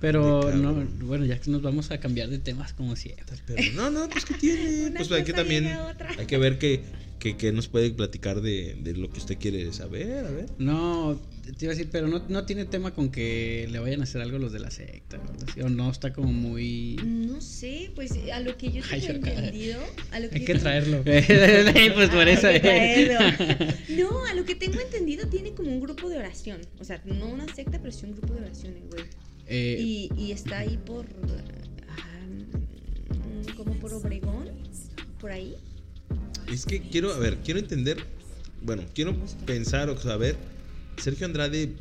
Pero no, bueno, ya que nos vamos a cambiar de temas como siempre. Pero no, no, pues ¿qué tiene? [laughs] Una Pues hay que también, hay que ver que, que, que nos puede platicar de, de lo que usted quiere saber, a ver. No, te iba a decir, pero no, no tiene tema con que le vayan a hacer algo los de la secta. o no, está como muy. No sé, pues a lo que yo Ay, tengo yo- entendido. A lo que Hay que tengo- traerlo. [laughs] [laughs] pues por eso. que. No, a lo que tengo entendido tiene como un grupo de oración. O sea, no una secta, pero sí un grupo de oraciones, güey. Eh, Y, y está ahí por. ah, como por Obregón. Por ahí. Es que quiero, a ver, quiero entender, bueno, quiero pensar o saber, Sergio Andrade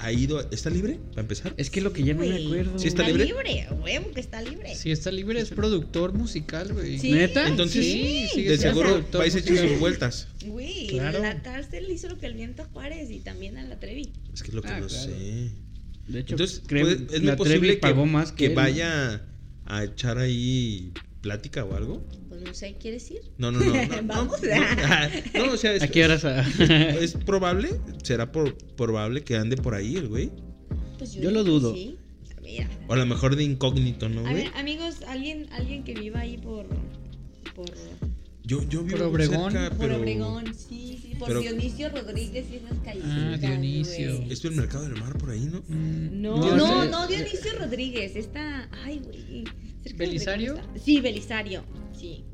ha ido, a- ¿está libre para empezar? es que lo que ya no me acuerdo. ¿Sí está libre? a huevo que está libre. Si está libre, es productor musical, güey. Sí, ¿Neta? Entonces, Sí, sigue de seguro vais a echar sus vueltas. Güey, Claro. la cárcel hizo lo que el viento a Juárez y también a la Trevi. Es que es lo que Ah, no claro. sé. De hecho, Entonces, creo- puede- es muy posible que, pagó más que, que vaya a echar ahí plática o algo. Pues no sé, ¿quieres ir? No, no, no. [laughs] no, no, Vamos. No, no, o sea, [laughs] es, ¿A qué horas? a- [laughs] es probable, será por, probable que ande por ahí el güey. Pues Yo lo digo que dudo. Sí. Mira. O a lo mejor de incógnito, ¿no, A güey? ver, amigos, alguien, alguien que viva ahí por. Por, Yo, yo vivo Por Obregón. cerca, por pero... Obregón, sí, sí, por pero- Dionisio Rodríguez y esas calles. Ah, Dionisio. ¿Esto es el mercado del mar por ahí, no? Mm, No, yo no, sé- no, Dionisio Rodríguez. Está. Ay, güey. ¿Belisario? Sí, Belisario. Sí.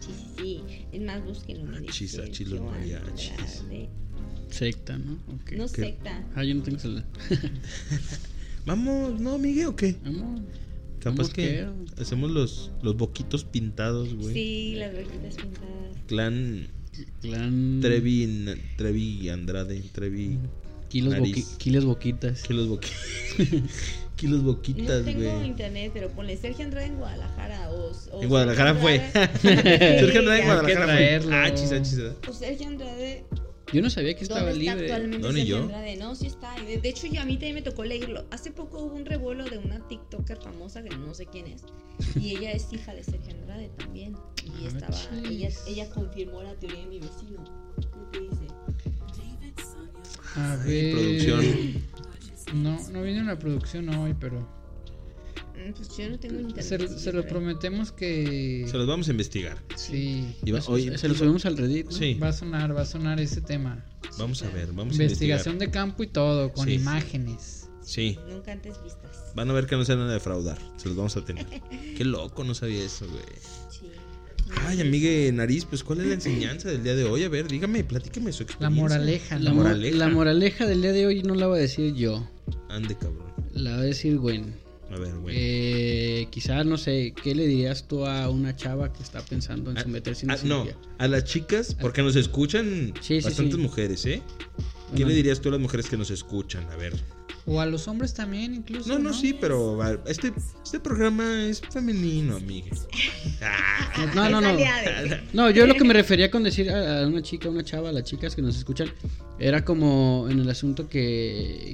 Sí, sí, sí. Es más, búsquenlo. Achis, achis, los mariachis. Secta, ¿no? Ok. No ¿Qué? secta. Ah, yo no tengo celular. [laughs] Vamos, ¿no, Miguel, o qué? Vamos. Capaz que hacemos los, los boquitos pintados, güey. Sí, las boquitas pintadas. Clan Clan. Trevi, Trevi Andrade, Trevi... Kilos, Nariz. boqui- kilos boquitas. Kilos boquitas. Kilos boquitas, No tengo güey. internet, pero ponle Sergio Andrade en Guadalajara o, o En Guadalajara fue. Sergio Andrade- [laughs] Sergio Andrade en [laughs] Guadalajara fue. Ah, chis, ah, chis, ah. O Sergio Andrade, Yo no sabía que estaba ¿dónde está libre. actualmente No, ni Sergio yo. Andrade? No, sí está. De, de hecho, yo a mí también me tocó leerlo. Hace poco hubo un revuelo de una TikToker famosa que no sé quién es. Y ella es hija de Sergio Andrade también. Y Ah, estaba, ella, ella confirmó la teoría de mi vecino. ¿Qué te dice? A ver. producción. No, no viene una producción hoy, pero. Mm, Pues yo no tengo internet. Se, se lo prometemos que. Se los vamos a investigar. Sí. Y va- oye, se lo subimos al Reddit. ¿no? Sí, Va a sonar, va a sonar ese tema. vamos a ver, vamos a Investigación investigar. de campo y todo, con Sí. imágenes. Sí, Nunca antes vistas. van a ver que no se van a defraudar. Se los vamos a tener. [laughs] Qué loco, no sabía eso, güey. Sí. Ay, amigue Nariz, pues ¿cuál es la enseñanza del día de hoy? A ver, dígame, platíqueme su La experiencia. moraleja. La, mo- moraleja. la moraleja del día de hoy no la voy a decir yo. Ande, cabrón. La va a decir Gwen. A ver, güey. Eh, quizás, no sé, ¿qué le dirías tú a una chava que está pensando en Ah, someterse a una ah, no, a las chicas, porque nos escuchan Sí, sí, bastantes sí. mujeres, ¿eh? ¿Qué Bueno. le dirías tú a las mujeres que nos escuchan? A ver. O a los hombres también, incluso. No, no, sí, pero a- este, este programa es femenino, amiga. Ah, [laughs] No, no, no. No, yo lo que me refería con decir a a una chica, una chava, a las chicas que nos escuchan, era como en el asunto que,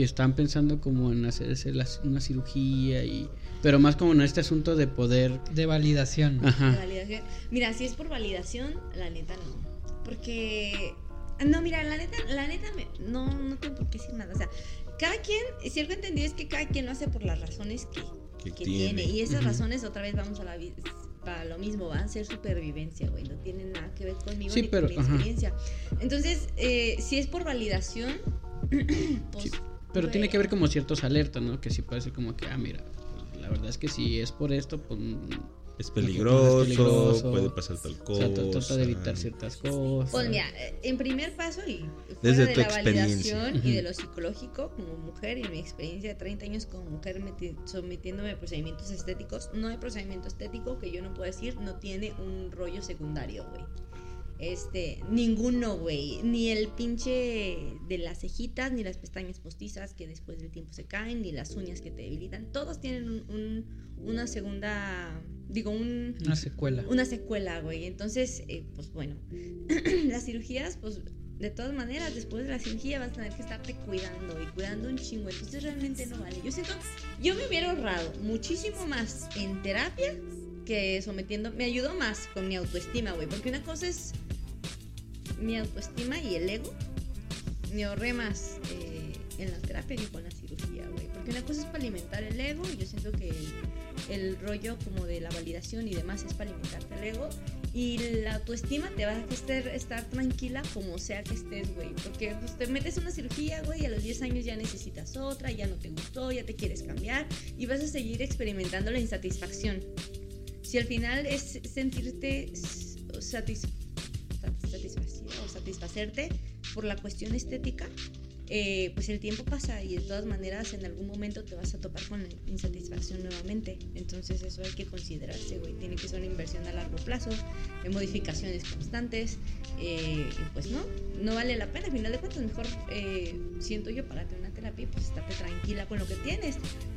que están pensando como en hacerse las- una cirugía y... Pero más como en este asunto de poder... De validación. de Ajá. validación. Mira, si es por validación, la neta no. Porque. No, mira, la neta, la neta, me- no, no tengo por qué decir nada. O sea, cada quien, si algo entendí es que cada quien lo hace por las razones que, Que que tiene. tiene. Y esas razones, otra vez vamos a la para lo mismo, van a ser supervivencia, güey. No tienen nada que ver conmigo Sí, ni pero, con mi ajá. experiencia. Entonces, eh, si es por validación, [clears throat] pues. Sí, Pero güey, tiene que ver como ciertos alertas, ¿no? Que sí puede ser como que, ah, mira, la verdad es que si es por esto, pues... es peligroso, peligroso. puede pasar tal O cosa. sea, tra- trata de evitar ciertas cosas. Pues mira, eh, en primer paso y Desde fuera de tu la experiencia. validación y de lo psicológico como mujer y mi experiencia de 30 años como mujer meti- sometiéndome a procedimientos estéticos, no hay procedimiento estético que yo no pueda decir no tiene un rollo secundario, güey. Este, ninguno, güey, ni el pinche de las cejitas, ni las pestañas postizas que después del tiempo se caen, ni las uñas que te debilitan, todos tienen un- un- una segunda, digo, un, Una secuela. una secuela, güey. Entonces, eh, pues bueno, [clears throat] las cirugías, pues de todas maneras, después de la cirugía vas a tener que estarte cuidando y cuidando un chingo. Entonces realmente no vale. Yo siento, yo me hubiera ahorrado muchísimo más en terapia que sometiendo. Me ayudó más con mi autoestima, güey. Porque una cosa es mi autoestima y el ego. Me ahorré más eh, en la terapia que con la cirugía, güey. Porque una cosa es para alimentar el ego y yo siento que el, el rollo como de la validación y demás es para alimentarte el ego. Y la autoestima te va a hacer estar tranquila como sea que estés, güey. Porque pues, te metes una cirugía, güey, y a los 10 años ya necesitas otra, ya no te gustó, ya te quieres cambiar y vas a seguir experimentando la insatisfacción. Si al final es sentirte s- satis- sat- satisfacida por la cuestión estética, eh, pues el tiempo pasa y de todas maneras en algún momento te vas a topar con la insatisfacción nuevamente. Entonces eso hay que considerarse, güey. Tiene que ser una inversión a largo plazo, de modificaciones constantes. eh, y pues no, no vale la pena. Al final de cuentas, mejor eh, siento yo para tener una terapia, y, pues estate tranquila con lo que tienes.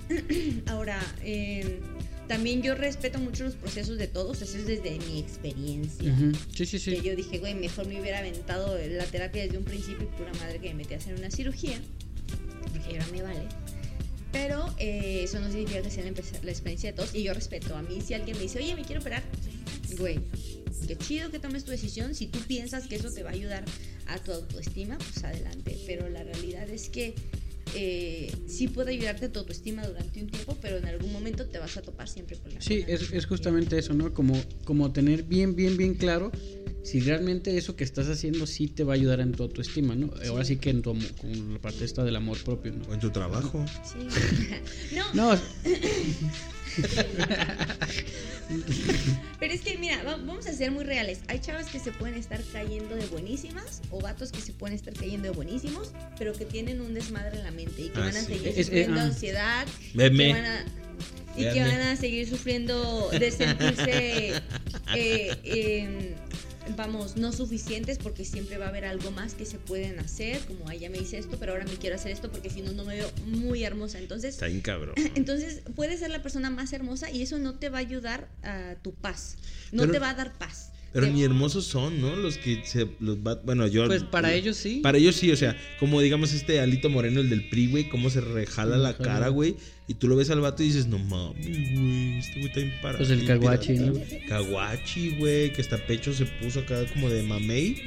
[clears throat] Ahora, eh, también yo respeto mucho los procesos de todos, eso es desde mi experiencia. Ujú. Sí, sí, Que sí. yo dije, güey, mejor me hubiera aventado la terapia desde un principio y pura madre que me metí a hacer una cirugía, porque ahora me vale. Pero eh, eso no significa que sea la experiencia de todos. Y yo respeto. A mí, si alguien me dice, oye, me quiero operar, güey, qué chido que tomes tu decisión. Si tú piensas que eso te va a ayudar a tu autoestima, pues adelante. Pero la realidad es que eh, sí puede ayudarte tu autoestima durante un tiempo, pero en algún momento te vas a topar siempre con la Sí, es, es justamente eso, ¿no? Como, como tener bien, bien, bien claro si realmente eso que estás haciendo sí te va a ayudar en tu autoestima, ¿no? Ahora sí que en tu amo- con la parte esta del amor propio, ¿no? O en tu trabajo. Sí. [laughs] no, No, [laughs] [laughs] Pero es que, mira, va- vamos a ser muy reales. Hay chavas que se pueden estar cayendo de buenísimas o vatos que se pueden estar cayendo de buenísimos, pero que tienen un desmadre en la mente y que Ah, van a sí. seguir Es- es- sufriendo ah. ansiedad. Veme. Que van a, y que van a seguir sufriendo de sentirse, [laughs] eh, em, vamos, no suficientes porque siempre va a haber algo más que se pueden hacer, como "Ay, ya me hice esto, pero ahora me quiero hacer esto porque si no, no me veo muy hermosa. Entonces, Está cabrón. [clears throat] entonces, puedes ser la persona más hermosa y eso no te va a ayudar a tu paz. No Pero- te va a dar paz. Pero ni hermosos son, ¿no? Los que se los va, bueno, yo Pues para yo- ellos sí. Para ellos sí, o sea, como digamos este Alito Moreno, el del PRI, güey, cómo se rejala la cara, güey, y tú lo ves al vato y dices, no mames, güey, este güey está parado. Pues el Caguachi, ¿no? Caguachi, güey, que hasta pecho se puso acá como de mamey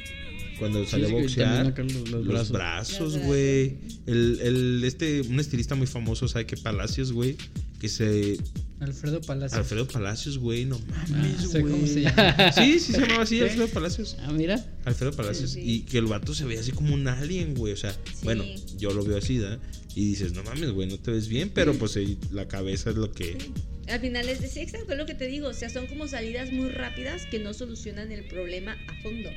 cuando sí, salió a sí, boxear. los, los Los brazos. güey. El, el, este, un estilista muy famoso, ¿sabe qué? Palacios, güey. Que se. Alfredo Palacio. Alfredo Palacios, güey, no Ah, mames, sé güey. cómo se llama. Sí, sí se llamaba así, Alfredo Palacios. Ah, mira. Alfredo Palacios. Sí. Y que el vato se veía así como un alien, güey. O sea, bueno, yo lo veo así, ¿da? Y dices, no mames, güey, no te ves bien, pero pues la cabeza es lo que. Sí. Al final es sí, exacto, es lo que te digo. O sea, son como salidas muy rápidas que no solucionan el problema a fondo.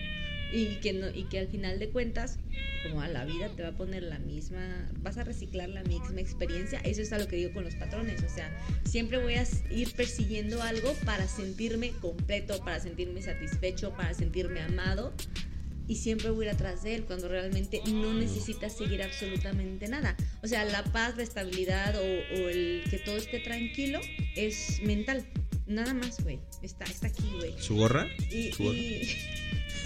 Y que, no, y que al final de cuentas, como a la vida te va a poner la misma, vas a reciclar la misma experiencia. Eso es lo que digo con los patrones. O sea, siempre voy a ir persiguiendo algo para sentirme completo, para sentirme satisfecho, para sentirme amado. y siempre voy a ir atrás de él cuando realmente no necesitas seguir absolutamente nada. O sea, la paz, la estabilidad o, o el que todo esté tranquilo es mental. Nada más, güey. Está, está aquí, güey. ¿Su gorra? Y, Su gorra. y,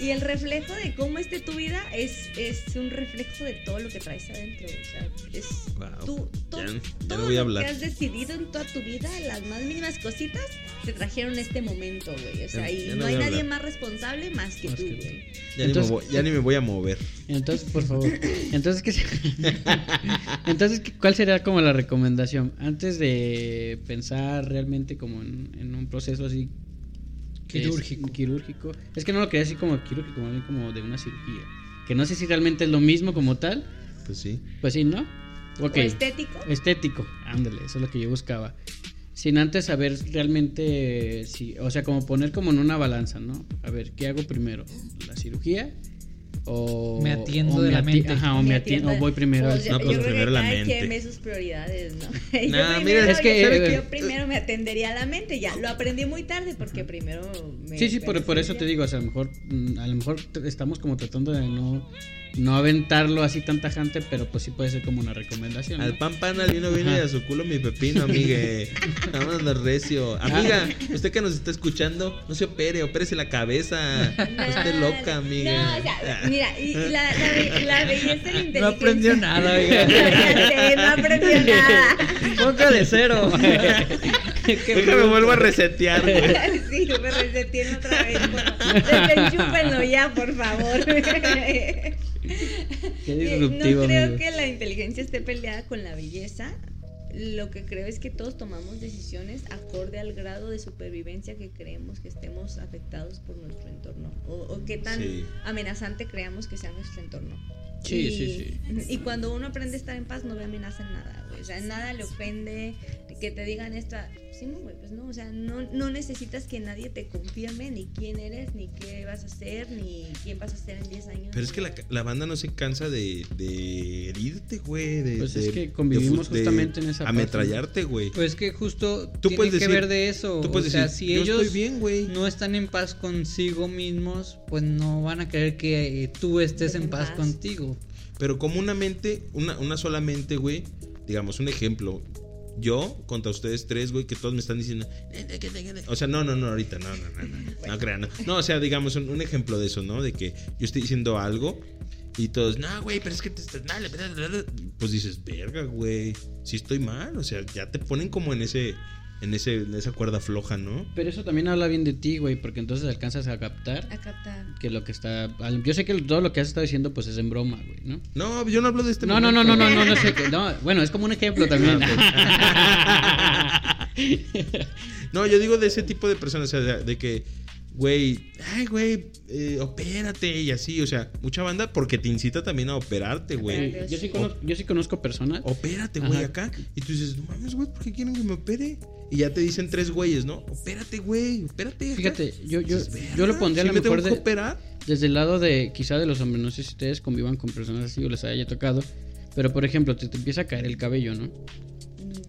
[laughs] y el reflejo de cómo esté tu vida es, es un reflejo de todo lo que traes adentro. O sea, es Wow. tú, todo, Ya- ya todo no voy a lo hablar. que has decidido en toda tu vida, las más mínimas cositas, te trajeron este momento, güey. O sea, Ya- y ya no, no hay nadie más responsable más que Más tú, güey. Ya, Entonces- ni me voy, ya ni me voy a mover. Entonces, por favor. [laughs] Entonces, ¿qué se- [laughs] Entonces, ¿qué- ¿cuál sería como la recomendación? Antes de pensar realmente como en, en un proceso así que es Quirúrgico. quirúrgico. Es que no lo quería decir como quirúrgico, más bien como de una cirugía. Que no sé si realmente es lo mismo como tal. Pues sí. Pues sí, ¿no? O estético. Estético, ándale, eso es lo que yo buscaba. Sin antes saber realmente si, o sea, como poner como en una balanza, ¿no? A ver, ¿qué hago primero? ¿La cirugía? O Me atiendo o de me la mente. Ajá, o me atiendo, o voy primero Pues, yo, No, yo pues creo primero que la cada mente. quien ve sus prioridades, ¿no? [laughs] yo Nah, primero, mira, es que, yo, eh, yo primero me atendería a la mente, ya. Lo aprendí muy tarde porque primero me... Sí, sí, me por, por eso te digo, o sea, a lo mejor, mm, a lo mejor estamos como tratando de no, no aventarlo así tan tajante, pero pues sí puede ser como una recomendación. ¿no? Al pan pan, al vino vino y a su culo mi pepino, amigue. [laughs] Vámonos recio. Amiga, usted que nos está escuchando, no se opere, opérese la cabeza. No esté loca, amiga. No, o sea, mira, y la, la, be- la belleza y la inteligencia. [laughs] No aprendió nada, oiga. No aprendió nada. Póngale cero. [laughs] Qué Déjame bruto. vuelvo a resetear, güey. Sí, me reseteen otra vez. Bueno, desenchúpenlo ya, por favor. Qué disruptivo, no creo amigo. que la inteligencia esté peleada con la belleza. Lo que creo es que todos tomamos decisiones acorde al grado de supervivencia que creemos que estemos afectados por nuestro entorno o, o qué tan Sí. amenazante creamos que sea nuestro entorno. Sí, y, sí, Y cuando uno aprende a estar en paz no ve amenaza en nada, güey. O sea, en nada le ofende que te digan esto. Sí, no, güey, pues no, o sea, no, no necesitas que nadie te confirme ni quién eres, ni qué vas a hacer, ni quién vas a ser en 10 años. Pero es que la, la banda no se cansa de, de herirte, güey. De, Pues de- es que convivimos de fu- de justamente en esa parte, Ametrallarte, güey. Pues que justo Tú tiene puedes que decir- ver de eso. Tú o puedes sea, decir, si ellos estoy bien, güey. no están en paz consigo mismos, pues no van a querer que eh, tú estés En en paz paz. contigo. Pero comúnmente, una, una sola mente, güey. Digamos, un ejemplo. Yo contra ustedes tres, güey, que todos me están diciendo. O sea, no, no, no, ahorita, no, no, no, no. [laughs] No crean, no. No, o sea, digamos, un, un ejemplo de eso, ¿no? De que yo estoy diciendo algo y todos, no, güey, pero es que te estás mal. Pues dices, verga, güey. Sí estoy mal. O sea, ya te ponen como en ese. En, ese, en esa cuerda floja, ¿no? Pero eso también habla bien de ti, güey, porque entonces alcanzas a captar A captar. que lo que está... Yo sé que todo lo que has estado diciendo pues es en broma, güey, ¿no? No, yo no hablo de este No, no, no, no, momento. no, no, no sé. que- No, bueno, es como un ejemplo también. No, yo digo de ese tipo de personas, o sea, de, que, güey, ay, güey, eh, opérate y así, o sea, mucha banda porque te incita también a operarte, güey. Yo, sí conozco, yo sí conozco personas. Opérate, güey, acá. Y tú dices, no mames, güey, ¿por qué quieren que me opere? Y ya te dicen tres güeyes, ¿no? Opérate, güey, opérate. Fíjate, yo, yo, yo lo "Verga, pondría a ¿sí lo me tengo mejor de, operar? desde el lado de quizá de los hombres. No sé si ustedes convivan con personas así o les haya tocado. Pero por ejemplo, te, te empieza a caer el cabello, ¿no?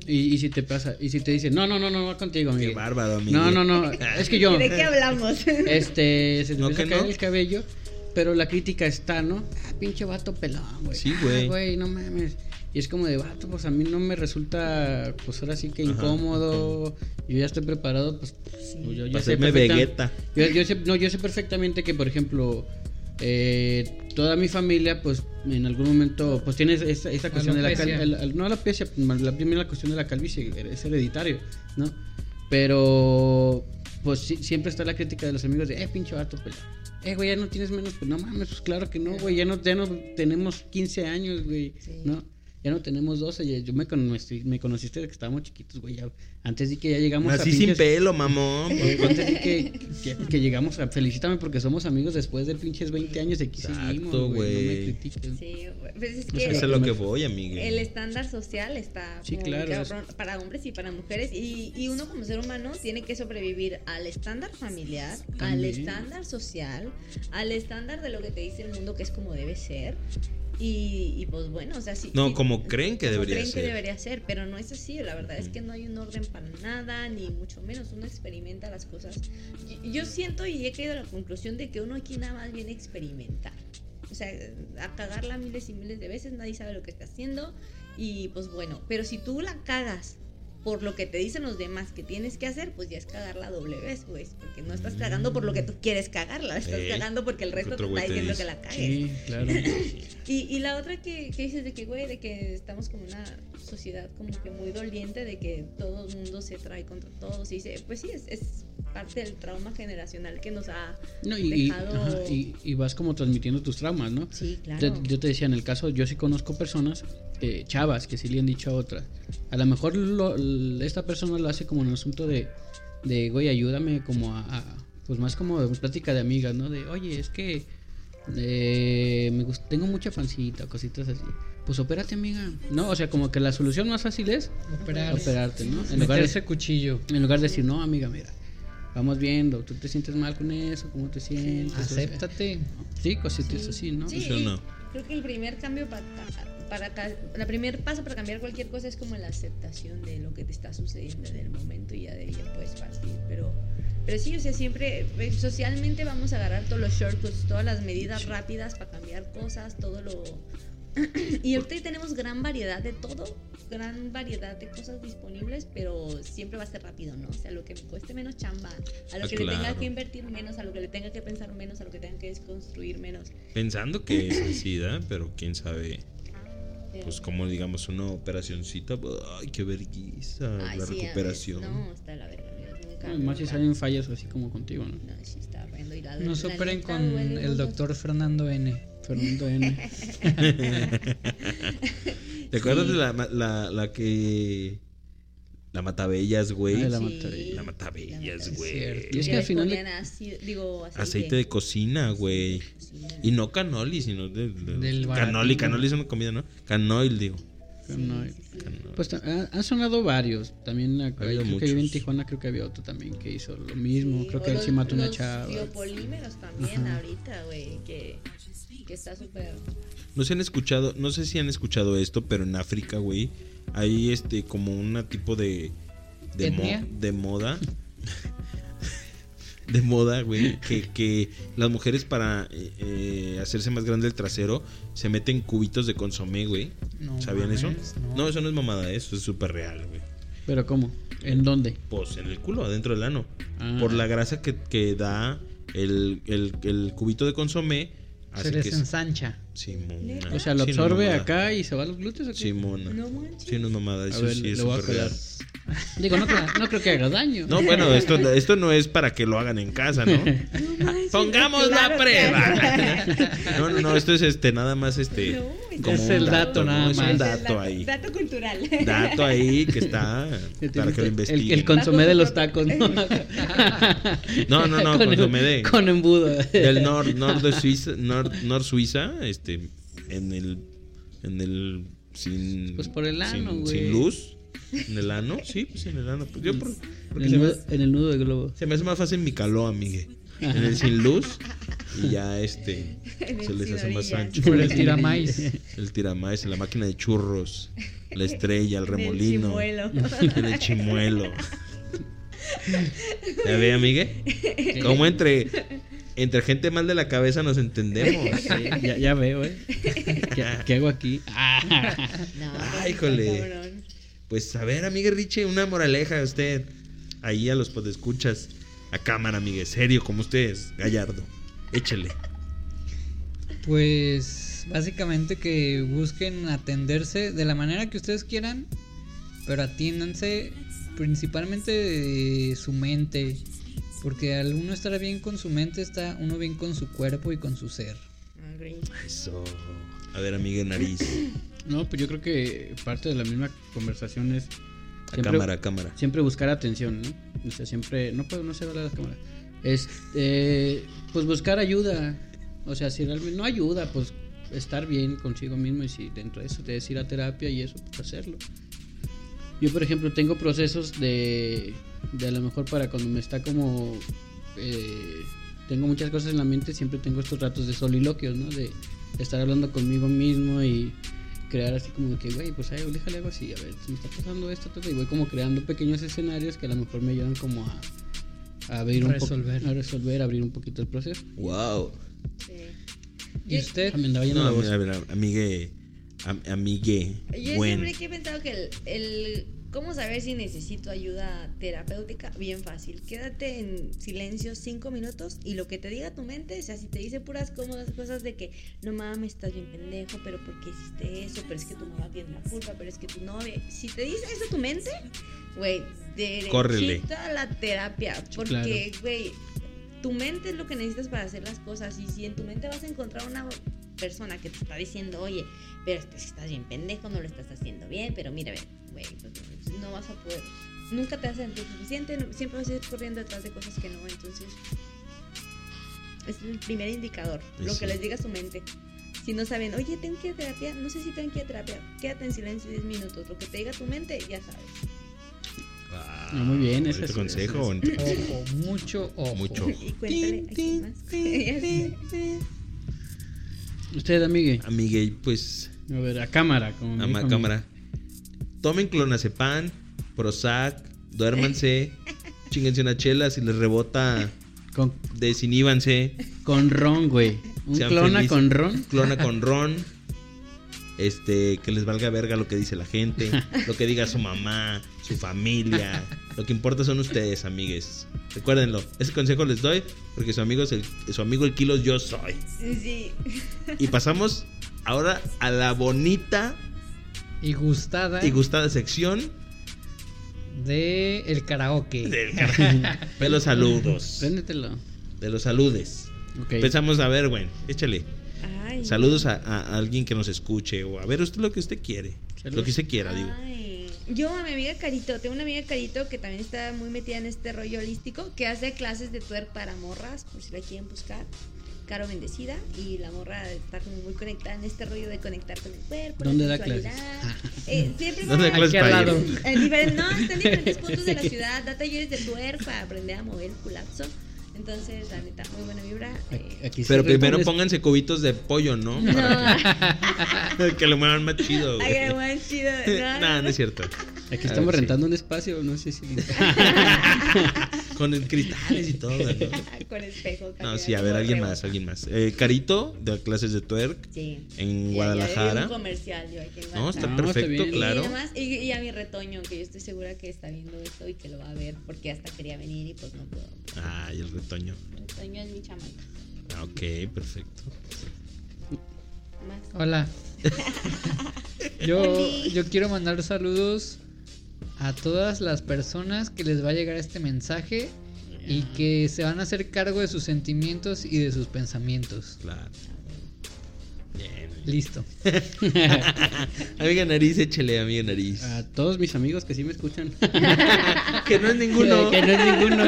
Y, y si te pasa, y si te dicen, no, no, no, no, va contigo, Qué Miguel. bárbaro, amigo. No, no, no. [laughs] Es que yo. ¿De qué hablamos? [laughs] Este, se te ¿No empieza a caer no? el cabello, pero la crítica está, ¿no? Ah, pinche vato pelón, güey. Sí, Ah, güey. güey, no mames. Y es como de vato, pues a mí no me resulta, pues ahora sí que Ajá, incómodo. Yo ya estoy preparado, pues. yo, yo Para sé perfecta-. Yo, yo sé, no, yo sé perfectamente que, por ejemplo, eh, toda mi familia, pues en algún momento, pues tiene esa, esa cuestión de la Alopecia. calvicie. No alopecia, la primera cuestión de la calvicie, es hereditario, ¿no? Pero, pues sí, siempre está la crítica de los amigos de, eh, pinche vato, pues. Eh, güey, ya no tienes menos, pues no mames, pues claro que no, güey, ya no, ya no tenemos 15 años, güey, Sí. ¿no? Ya no tenemos 12, ya- yo me, conocí, me conociste de que estábamos chiquitos, güey, ya, antes de que ya llegamos Así a sin pinches- pelo, mamón. eh, antes de que, que, que llegamos a felicítame porque somos amigos después de pinches 20 años de aquí Exacto, seguimos, güey. No me güey. critiquen. Sí, güey, pues es No que Eso es lo que voy, amigo. el estándar social está Sí, muy claro, cabrón para hombres y para mujeres y, y uno como ser humano tiene que sobrevivir al estándar familiar, al estándar social, al estándar de lo que te dice el mundo que es como debe ser. Y, y, pues bueno, o sea, sí. No, sí, como creen que como debería creen ser. que debería ser, pero no es así. La verdad es que no hay un orden para nada, ni mucho menos. Uno experimenta las cosas. Y- Yo siento y he caído a la conclusión de que uno aquí nada más viene a experimentar. o sea, a cagarla miles y miles de veces, nadie sabe lo que está haciendo y pues bueno, pero si tú la cagas por lo que te dicen los demás que tienes que hacer, pues ya es cagarla doble vez, güey. Porque no estás cagando por lo que tú quieres cagarla, estás Ey, cagando porque el resto te está te diciendo que la cagues. Sí, claro. [laughs] Y, y la otra que, que dices de que, güey, de que estamos como una sociedad como que muy doliente, de que todo el mundo se trae contra todos. Y dice, pues sí, es, es parte del trauma generacional que nos ha No, y, y- dejado. ajá, y- y vas como transmitiendo tus traumas, ¿no? Sí, claro. Yo te decía, en el caso, yo sí conozco personas, eh, chavas, que sí le han dicho a otras. A lo mejor lo- l- esta persona lo hace como en un asunto de, de güey, ayúdame como a, a- pues más como de plática de amigas, ¿no? De, oye, es que eh, me gust- tengo mucha pancita, cositas así. Pues opérate, amiga. No, o sea, como que la solución más fácil es Operar. operarte, ¿no? En lugar, de, cuchillo. en lugar de decir, no, amiga, mira, vamos viendo, ¿tú te sientes mal con eso? ¿Cómo te sientes? O sea, Acéptate. Sí, cositas Sí. así, ¿no? Sí, ¿Sí o no? Creo que el primer cambio para, para el primer paso para cambiar cualquier cosa es como la aceptación de lo que te está sucediendo en el momento y ya de ahí ya puedes partir. Pero, pero sí, o sea, siempre eh, socialmente vamos a agarrar todos los shortcuts, todas las medidas rápidas para cambiar cosas, todo lo... [clears throat] y ahorita tenemos gran variedad de todo, gran variedad de cosas disponibles, pero siempre va a ser rápido, ¿no? O sea, lo que me cueste menos chamba, a lo Ah, que le tenga claro. que invertir menos, a lo que le tenga que pensar menos, a lo que tenga que desconstruir menos. Pensando que es [clears throat] así, ¿da? Pero quién sabe. Pero- Pues como digamos una operacioncita, ay, qué vergüenza, Ay, la sí, ver, No, está la verga. No, más si salen fallas así como contigo, ¿no? No, sí está riendo y la Nos la operen con el doctor Fernando N. Fernando N. [laughs] ¿Te acuerdas de la, la, la que... La Matabellas, güey? Ah, la Sí. Matabellas. La Matabellas, Es güey. cierto. Y es Que al le final ácido- digo, aceite. Aceite de cocina, güey. Cocina. Y no canoli, sino de, de- Del canoli. Canoli es una comida, ¿no? Canoil, digo. No, Sí, sí, sí. Canoil. Pues ta- ha- han sonado varios. También acá, creo que vive en muchos. Tijuana, creo que había otro también que hizo lo mismo. Sí, creo que él sí mató una chava. biopolímeros también Ajá. ahorita, güey, que, que está súper... No se han escuchado, no sé si han escuchado esto, pero en África, güey, hay este como una tipo de de, mo- de moda [laughs] de moda, güey, que, que las mujeres para eh, hacerse más grande el trasero se meten cubitos de consomé, güey. No ¿Sabían eso? no. eso no es mamada, eso es súper real, güey. Pero ¿cómo? ¿En dónde? Pues en el culo, adentro del ano. Ah. Por la grasa que, que da el, el, el cubito de consomé. Se les que ensancha. Simona. O sea, lo Sí, no es absorbe mamada. acá y se va a los glúteos. ¿o qué? Simona. No manches. Sí, no es mamada, A eso ver, sí le es voy a súper real. colar. Digo, no, creo- no creo que haga daño. No, bueno, esto, esto no es para que lo hagan en casa, ¿no? [laughs] No manches, Pongamos claro la prueba. No, no, no, esto es este nada más este No, como Es un el dato, ¿no? nada Es más. un Es el dato ahí. Dato cultural. Dato ahí que está [laughs] para que lo el, investiguen. el consomé de los tacos, ¿no? [laughs] No, no, no, Con- consomé de- Con embudo. Del nor, nor de Suiza, nor, nor Suiza, este en el en el sin Pues por el ano, sin, güey. sin luz en el ano, sí, pues en el ano. Pues yo por- En el, nudo, en el nudo de globo. se me hace más fácil mi caló, amigue. En el sin luz y ya este [laughs] se les hace más ancho. Por el tiramais. [laughs] El tiramais, en la máquina de churros, la estrella, el En el remolino, chimuelo. en [laughs] el chimuelo. ¿Ya ve, amigue? Como entre, entre gente mal de la cabeza nos entendemos. Sí, ya, ya veo, ¿eh? ¿Qué, qué hago aquí? Ah. No, Ay, está híjole. Pues a ver, amigue Richie, una moraleja a usted. Ahí a los podescuchas. A cámara, amigue. Serio, como ustedes. Gallardo. Échale. Pues básicamente que busquen atenderse de la manera que ustedes quieran, pero atiéndanse principalmente de su mente, porque al uno estar bien con su mente está uno bien con su cuerpo y con su ser. Eso. A ver, amigue Nariz. No, pues yo creo que parte de la misma conversación es Cámara, cámara. siempre buscar atención, ¿no? O sea, siempre, no puedo, no sé hablar a la cámara. Este, pues buscar ayuda. O sea, si realmente no ayuda, pues estar bien consigo mismo y si dentro de eso te es ir a terapia y eso, pues hacerlo. Yo, por ejemplo, tengo procesos de, de a lo mejor para cuando me está como, eh, tengo muchas cosas en la mente, siempre tengo estos ratos de soliloquios, ¿no? De estar hablando conmigo mismo y crear así como de que, güey, pues ay, déjale algo así, a ver, si me está pasando esto, todo, y voy como creando pequeños escenarios que a lo mejor me ayudan como a, a abrir un Resolver. a resolver, abrir un poquito el proceso. Wow. Sí. ¿Y usted? Yendo No, la voz. a ver, amigue. am- amigue. Yo buen. siempre que he pensado que el, el cómo saber si necesito ayuda terapéutica, bien fácil. Quédate en silencio cinco minutos y lo que te diga tu mente, o sea, si te dice puras cómodas cosas de que no mames, estás bien pendejo, pero ¿por qué hiciste eso? Pero es que tu mamá tiene la culpa, pero es que tu novia. Si te dice eso tu mente, güey, Córrele. derechito a la terapia. Porque, güey, tu mente es lo que necesitas para hacer las cosas. Y si en tu mente vas a encontrar una persona que te está diciendo, oye, pero estás bien pendejo, no lo estás haciendo bien, pero mira, güey, pues no vas a poder. Nunca te vas a sentir suficiente, siempre vas a ir corriendo detrás de cosas que no, entonces. Es el primer indicador, lo sí. que les diga su mente. Si no saben, oye, tengo que ir a terapia, no sé si tengo que ir a terapia, quédate en silencio 10 minutos. Lo que te diga tu mente, ya sabes. Ah, No, muy bien, ese es- consejo. es-. Ojo, mucho ojo. Mucho. [laughs] Y cuéntale a quién más. [laughs] Usted, amigue. Amigue, pues. A ver, a cámara. Como A cámara. Tomen clonazepam, Prozac, duérmanse, [laughs] chinguense una chela, si les rebota, Con, desiníbanse, con ron, güey. Un clona felices. con ron. clona [laughs] con ron. Este, que les valga verga lo que dice la gente, lo que diga su mamá, su familia. Lo que importa son ustedes, amigues. Recuérdenlo, ese consejo les doy porque su amigo es el, su amigo el kilo yo soy. Sí. Y pasamos ahora a la bonita Y gustada y gustada sección de el karaoke. [laughs] del cara- de los saludos. Préndetelo. De los saludes. Ok. Empezamos a ver, güey, échale. Ay. Saludos a, a- a alguien que nos escuche o a ver usted lo que usted quiere. Saludos. Lo que usted quiera, digo. Ay, Yo a mi amiga Carito, tengo una amiga Carito que también está muy metida en este rollo holístico, que hace clases de twerk para morras, por si la quieren buscar. Caro bendecida y la morra está como muy conectada en este rollo de conectar con el cuerpo. la ¿Dónde da clases? Eh, [laughs] siempre ¿Dónde da clases para lado. en diferentes, no, está en diferentes puntos de la [laughs] ciudad, da talleres de twerk para aprender a mover el culapso. Entonces, la neta, muy buena vibra. eh, Aquí- Pero primero pónganse cubitos de pollo, ¿no? no, Para que [laughs] lo muevan más chido, ay, güey. buen chido. No, Nah, no es cierto. Aquí Ah, estamos rentando un espacio, no sé si. Con el cristales y todo, ¿no? [laughs] Con espejos. No, sí, a ver, alguien más, alguien más. Eh, Carito, de clases de twerk Sí. en Guadalajara. un comercial yo aquí en No, está. No, está perfecto, claro. Y, y, y a mi retoño, que yo estoy segura que está viendo esto y que lo va a ver, porque hasta quería venir y pues no puedo. Ay, el retoño. Retoño es mi chamaca. Ah, ok, perfecto. Más. Hola. [laughs] Yo, yo quiero mandar saludos a todas las personas que les va a llegar este mensaje y que se van a hacer cargo de sus sentimientos y de sus pensamientos. Claro. Bien. Listo. [laughs] amiga nariz, échale, amiga nariz. A todos mis amigos que sí me escuchan. [laughs] que no es ninguno. que no es ninguno.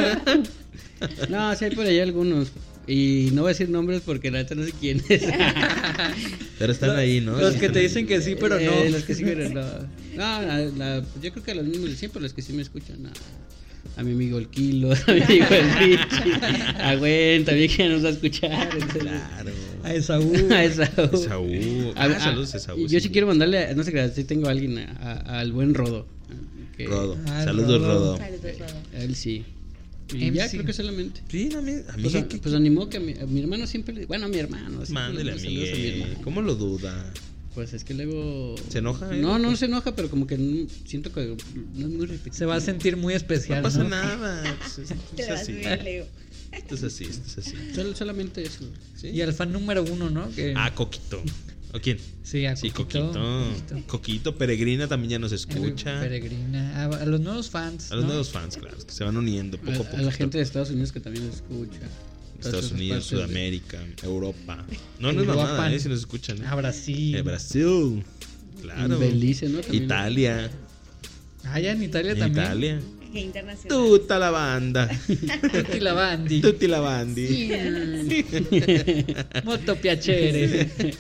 No, sí hay por ahí algunos. Y no voy a decir nombres porque la neta no sé quién es. [laughs] Pero están ahí, ¿no? Los que te dicen que sí, pero no. Eh, los que sí, pero no. No, la- la- yo creo que los mismos de siempre, los que sí me escuchan. A, a mi amigo el Kilo, [laughs] a mi amigo el Richie, a Gwen también que nos va a escuchar. entonces- Claro. A Esaú. [laughs] a Esaú. Esaú. A- Ah, a- saludos Esaú. Yo sí quiero mandarle, no sé qué, sí tengo a alguien, al buen Rodo. que- Rodo. Ah, Saludos, Rodo. Rodo. Saludos, Rodo. Él sí. Y ya MC. creo que solamente. Sí, a mí, Pues, amiga, a- ¿qué- pues animó que a mi, a mi hermano siempre le. Bueno, a mi hermano. Mándele, a mi hermano. ¿Cómo lo duda? Pues es que luego. ¿Se enoja, eh? No, no se enoja, pero como que no- siento que no es muy repetitivo. Se va a sentir muy especial. No pasa ¿no? nada. [laughs] pues, es- Te es lo vas a así. Esto es así, esto es así. Sol- solamente eso. ¿Sí? Y al fan número uno, ¿no? Que, Ah, Coquito. ¿O quién? sí, a Sí, Coquito. Coquito. Coquito. Coquito, Peregrina también ya nos El escucha. Peregrina. A, a los nuevos fans. A los ¿no? nuevos fans, claro, que se van uniendo poco a poco. a la gente de Estados Unidos que también nos escucha. Estados Unidos, de- Sudamérica, Europa. No, no es mamada, eh, si nos escuchan. A Brasil. Eh, Brasil. Claro. Belice, ¿no? También. Italia. Ah, ya en Italia En también. Italia. Que internacional. Tuta la banda. [laughs] Tutti la bandi. Tutti la bandi. [laughs] Molto piacere. [laughs]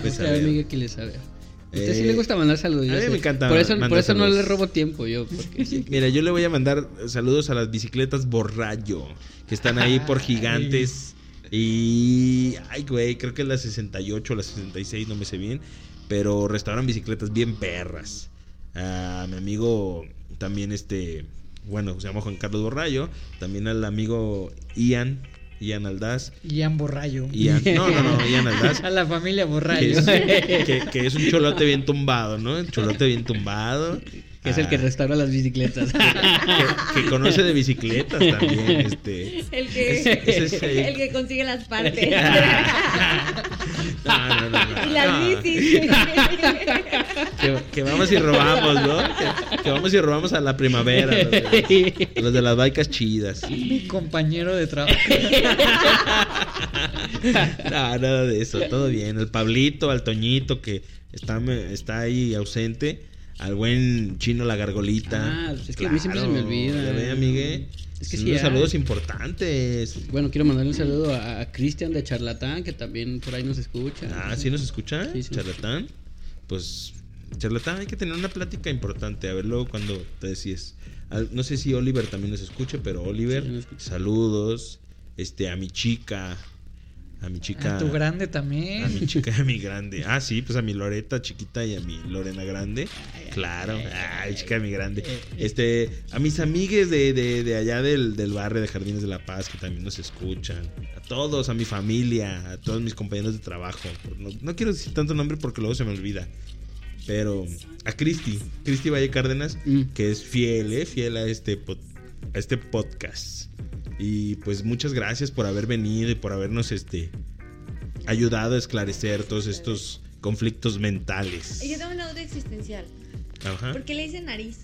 Pues a a ver. amiga que le sabe. A usted sí Eh, le gusta mandar saludos. a yo mí me encanta Por eso, por eso no le robo tiempo yo. Porque sí. [laughs] Mira, yo le voy a mandar saludos a las bicicletas Borrayo, que están ahí por gigantes. Y. Ay, güey, creo que es la 68 o la 66, no me sé bien. Pero restauran bicicletas bien perras. A mi amigo también, este. Bueno, se llama Juan Carlos Borrayo. También al amigo Ian, Ian Aldaz. Ian Borrayo. Ian, no, no, no, Ian Aldaz. [laughs] A la familia Que Borrayo. es, [laughs] que- que es un cholote bien tumbado, ¿no? Un cholote bien tumbado. Que es el que Ah, restaura las bicicletas. que, que conoce de bicicletas también, este. El que, Ese- ese es el- el que consigue las partes. [laughs] No, no, no, no, y las bicis. Que, que vamos y robamos, ¿no? Que, que vamos y robamos a la primavera. Los de, los de las bikes chidas. Mi compañero de trabajo. No, nada de eso, todo bien. El Pablito, al Toñito, que está, me- está ahí ausente. Al buen chino la gargolita. Ah, pues es que a mí siempre se me olvida. Ya ve, amigue. Es que Son sí unos hay. saludos importantes. Bueno, quiero mandarle un saludo a, a Cristian de Charlatán, que también por ahí nos escucha. Ah, ¿sí nos escucha? Sí, sí. Charlatán. Pues, charlatán, hay que tener una plática importante. A ver, luego cuando te. Al- No sé si Oliver también nos escuche, pero Oliver, Sí, saludos. Este, a mi chica. A mi chica. A tu grande A mi también. chica, a mi grande. Ah, sí, pues a mi Loreta chiquita y a mi Lorena grande. Claro. Ay, chica de mi grande. Este, a mis amigues de, de, de allá del, del barrio de Jardines de la Paz que también nos escuchan. A todos, a mi familia, a todos mis compañeros de trabajo. No, no quiero decir tanto nombre porque luego se me olvida. Pero a Cristi, Cristi Valle Cárdenas, Mm. que es fiel, ¿eh? Fiel a este, pod- a este podcast. Y pues muchas gracias por haber venido y por habernos este, ayudado a esclarecer todos estos conflictos mentales. Yo tengo una duda existencial. Ajá. ¿Por qué le dicen nariz?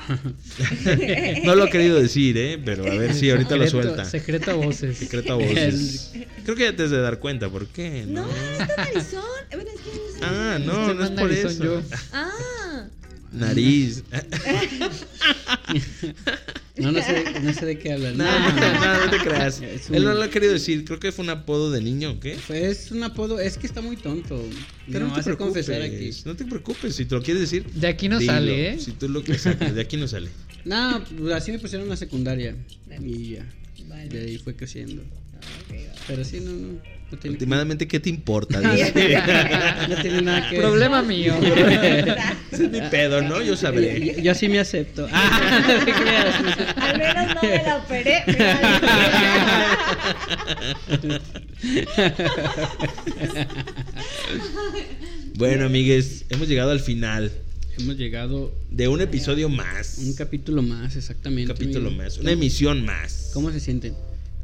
[laughs] No lo he querido decir, ¿eh? Pero a ver si ahorita lo suelta. Secreto a voces. Secreto a voces. Creo que ya te has de dar cuenta, ¿por qué? No, está narizón. Bueno, es que no sé. Ah, no, Este no es por eso. yo. Ah, Nariz. [laughs] No, no sé, no sé de qué hablan. No, no, no te creas. Un- [laughs] Él no lo ha querido decir. Creo que fue un apodo de niño, ¿o qué? Es un apodo, es que está muy tonto. Pero no, no te confesar aquí. No te preocupes. Si te lo quieres decir. De aquí no dilo. sale, ¿eh? Si tú lo que exacto, de aquí no sale. No, así me pusieron en la secundaria. Y ya. Vale. De ahí fue creciendo. va. Pero sí, no, no. No tiene, Últimamente, ¿qué te importa? no, tiene nada que ver. Problema mío. [laughs] Ese es mi pedo, ¿no? Yo sabré. Yo, yo sí me acepto. [laughs] Ah, no te creas. Al menos no me la operé. Bueno, amigues, hemos llegado al final Hemos llegado de un episodio más. un capítulo más, Un exactamente. capítulo amigo. más. Una emisión más. ¿Cómo se sienten?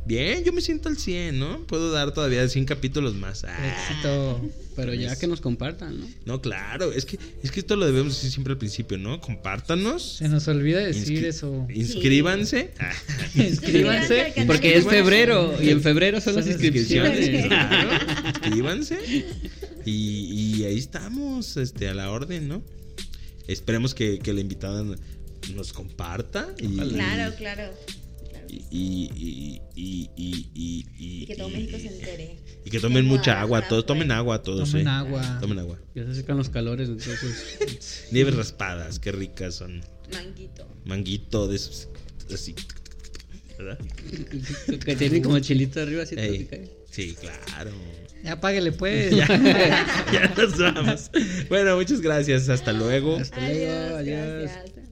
Bien, yo me siento al 100, ¿no? Puedo dar todavía 100 capítulos más. Ah, Éxito. Pero ya que nos compartan, ¿no? no, claro, es que, es que esto lo debemos decir siempre al principio, ¿no? Compártanos. Se nos olvida decir inscri- eso. Inscríbanse. Ah, [laughs] Inscríbanse. Porque es febrero y en febrero son las inscripciones. inscripciones, claro. [laughs] Inscríbanse. Y, y ahí estamos, este, a la orden, ¿no? Esperemos que, que la invitada nos comparta. Y, Claro, claro. Y, y, y, y, que todo México se entere. y que tomen Que mucha agua, todos tomen agua, todos. Tomen eh. agua. Tomen agua. Ya se acercan los calores, entonces. [laughs] Nieves raspadas, qué ricas son. Manguito. Manguito de esos, así. ¿Verdad? [laughs] que tienen como chilito arriba así. Sí, claro. Ya páguele pues. [laughs] ya nos vamos. Bueno, muchas gracias. Hasta luego. Hasta luego, Adiós, adiós. gracias.